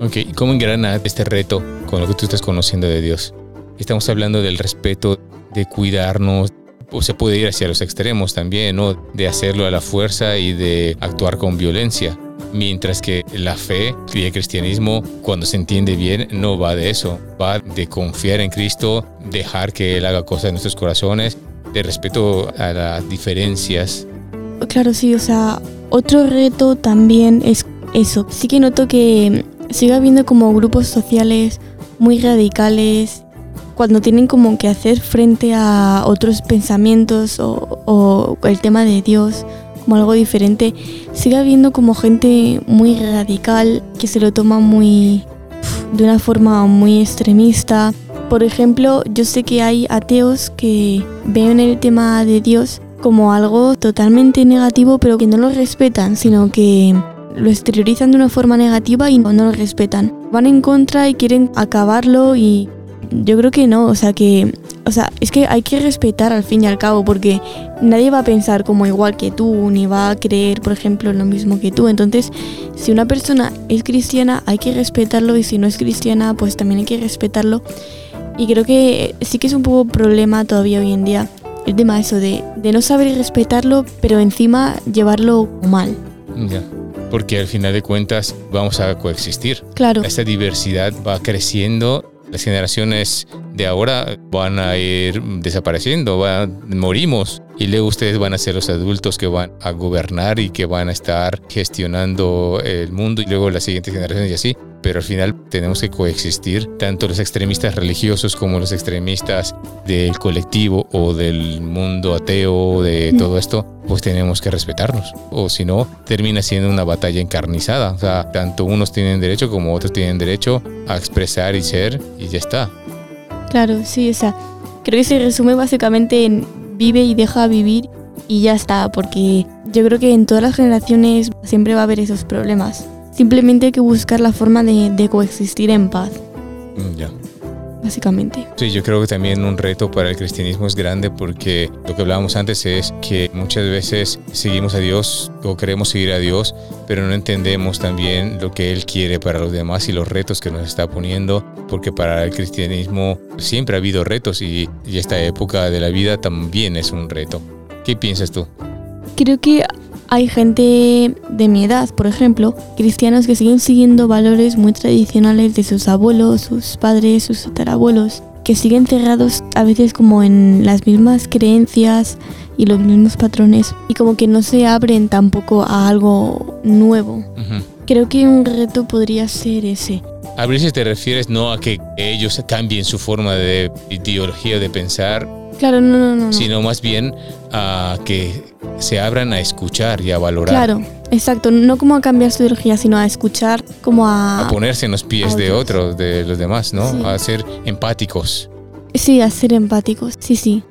Ok, ¿y cómo engrana este reto con lo que tú estás conociendo de Dios? Estamos hablando del respeto, de cuidarnos, o se puede ir hacia los extremos también, ¿no? De hacerlo a la fuerza y de actuar con violencia. Mientras que la fe y el cristianismo, cuando se entiende bien, no va de eso. Va de confiar en Cristo, dejar que Él haga cosas en nuestros corazones de respeto a las diferencias. Claro, sí, o sea, otro reto también es eso. Sí que noto que sigue habiendo como grupos sociales muy radicales cuando tienen como que hacer frente a otros pensamientos o, el tema de Dios como algo diferente, sigue habiendo como gente muy radical que se lo toma muy de una forma muy extremista. Por ejemplo, yo sé que hay ateos que ven el tema de Dios como algo totalmente negativo, pero que no lo respetan, sino que lo exteriorizan de una forma negativa y no, lo respetan. Van en contra y quieren acabarlo y yo creo que no, o sea que o sea, es que hay que respetar al fin y al cabo porque nadie va a pensar como igual que tú ni va a creer, por ejemplo, lo mismo que tú. Entonces, si una persona es cristiana, hay que respetarlo y si no es cristiana, pues también hay que respetarlo. Y creo que sí que es un poco problema todavía hoy en día el tema eso de, de no saber respetarlo, pero encima llevarlo mal. Ya porque al final de cuentas vamos a coexistir. Claro. Esta diversidad va creciendo las generaciones de ahora van a ir desapareciendo, morimos y luego ustedes van a ser los adultos que van a gobernar y que van a estar gestionando el mundo y luego las siguientes generaciones y así pero al final tenemos que coexistir tanto los extremistas religiosos como los extremistas del colectivo o del mundo ateo, de todo esto, pues tenemos que respetarnos. O si no, termina siendo una batalla encarnizada. O sea, tanto unos tienen derecho como otros tienen derecho a expresar y ser y ya está. Claro, sí, o sea, creo que se resume básicamente en vive y deja vivir y ya está, porque yo creo que en todas las generaciones siempre va a haber esos problemas. Simplemente hay que buscar la forma de, coexistir en paz. Mm, ya. Básicamente. Sí, yo creo que también un reto para el cristianismo es grande porque lo que hablábamos antes es que muchas veces seguimos a Dios o queremos seguir a Dios, pero no entendemos también lo que Él quiere para los demás y los retos que nos está poniendo, porque para el cristianismo siempre ha habido retos y, y esta época de la vida también es un reto. ¿Qué piensas tú? Creo que hay gente de mi edad, por ejemplo, cristianos que siguen siguiendo valores muy tradicionales de sus abuelos, sus padres, sus tatarabuelos, que siguen cerrados a veces como en las mismas creencias y los mismos patrones y como que no se abren tampoco a algo nuevo. Creo que un reto podría ser ese. A si te refieres no a que ellos cambien su forma de ideología de pensar, Claro, no, no, no. Sino más bien a que se abran a escuchar y a valorar. Claro, exacto. No como a cambiar su ideología, sino a escuchar, como a... A ponerse en los pies de otros, de los demás, ¿no? A ser empáticos. Sí, a ser empáticos, sí, sí.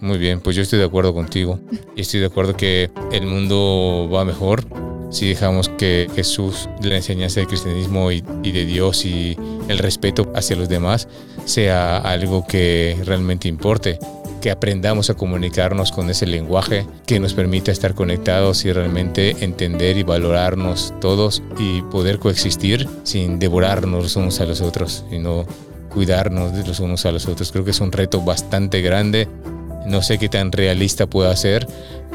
Muy bien, pues yo estoy de acuerdo contigo. Y estoy de acuerdo que el mundo va mejor si dejamos que Jesús, la enseñanza del cristianismo y, de Dios y el respeto hacia los demás sea algo que realmente importe, que aprendamos a comunicarnos con ese lenguaje que nos permita estar conectados y realmente entender y valorarnos todos y poder coexistir sin devorarnos los unos a los otros, sino cuidarnos de los unos a los otros. Creo que es un reto bastante grande. No sé qué tan realista pueda ser,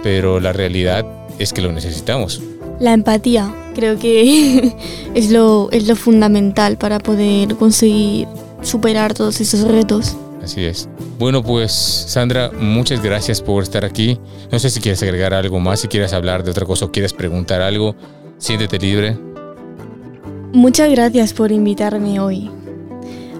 pero la realidad es que lo necesitamos. La empatía creo que es lo, es lo fundamental para poder conseguir superar todos esos retos. Así es. Bueno, pues Sandra, muchas gracias por estar aquí. No sé si quieres agregar algo más, si quieres hablar de otra cosa o quieres preguntar algo, siéntete libre. Muchas gracias por invitarme hoy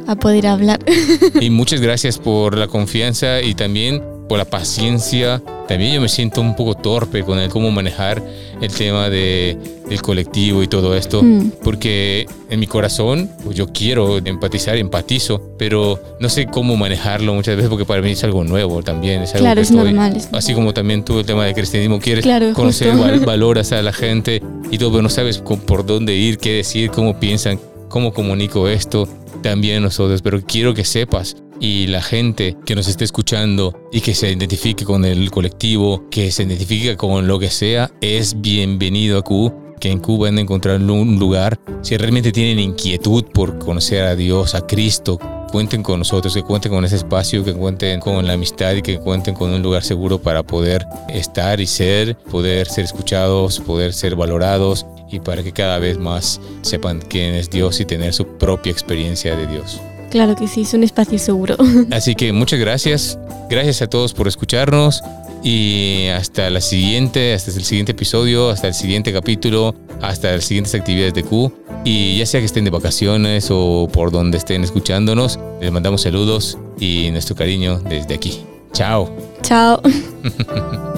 a poder hablar. Y muchas gracias por la confianza y también por la paciencia. También yo me siento un poco torpe con el cómo manejar el tema de, del colectivo y todo esto, mm. porque en mi corazón pues yo quiero empatizar, empatizo, pero no sé cómo manejarlo muchas veces porque para mí es algo nuevo también. Es algo claro, es normal. Así como también tú el tema del cristianismo, quieres conocer, valoras a la gente y todo, pero no sabes por dónde ir, qué decir, cómo piensan, cómo comunico esto también nosotros, pero quiero que sepas y la gente que nos esté escuchando y que se identifique con el colectivo, que se identifique con lo que sea, es bienvenido a Q. Que en Q van a encontrar un lugar. Si realmente tienen inquietud por conocer a Dios, a Cristo, cuenten con nosotros, que cuenten con ese espacio, que cuenten con la amistad y que cuenten con un lugar seguro para poder estar y ser, poder ser escuchados, poder ser valorados y para que cada vez más sepan quién es Dios y tener su propia experiencia de Dios. Claro que sí, es un espacio seguro. Así que muchas gracias. Gracias a todos por escucharnos. Y hasta la siguiente, hasta el siguiente episodio, hasta el siguiente capítulo, hasta las siguientes actividades de Q. Y ya sea que estén de vacaciones o por donde estén escuchándonos, les mandamos saludos y nuestro cariño desde aquí. Chao. Chao.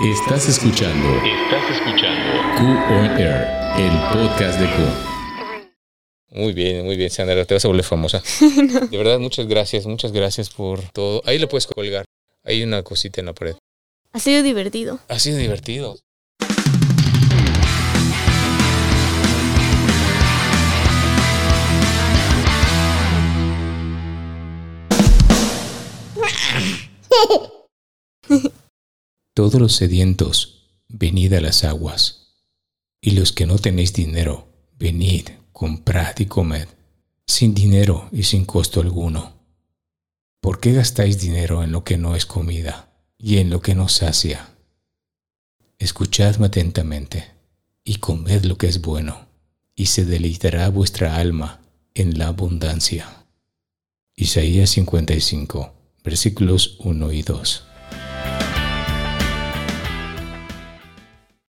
Estás escuchando. Estás escuchando. Q on Air, el podcast de Q. Muy bien, muy bien, Sandra, te vas a volver famosa. De verdad, muchas gracias, muchas gracias por todo. Ahí lo puedes colgar. Hay una cosita en la pared. Ha sido divertido. Ha sido divertido. Todos los sedientos, venid a las aguas, y los que no tenéis dinero, venid, comprad y comed, sin dinero y sin costo alguno. ¿Por qué gastáis dinero en lo que no es comida y en lo que no sacia? Escuchadme atentamente y comed lo que es bueno, y se deleitará vuestra alma en la abundancia. Isaías 55, versículos 1 y 2.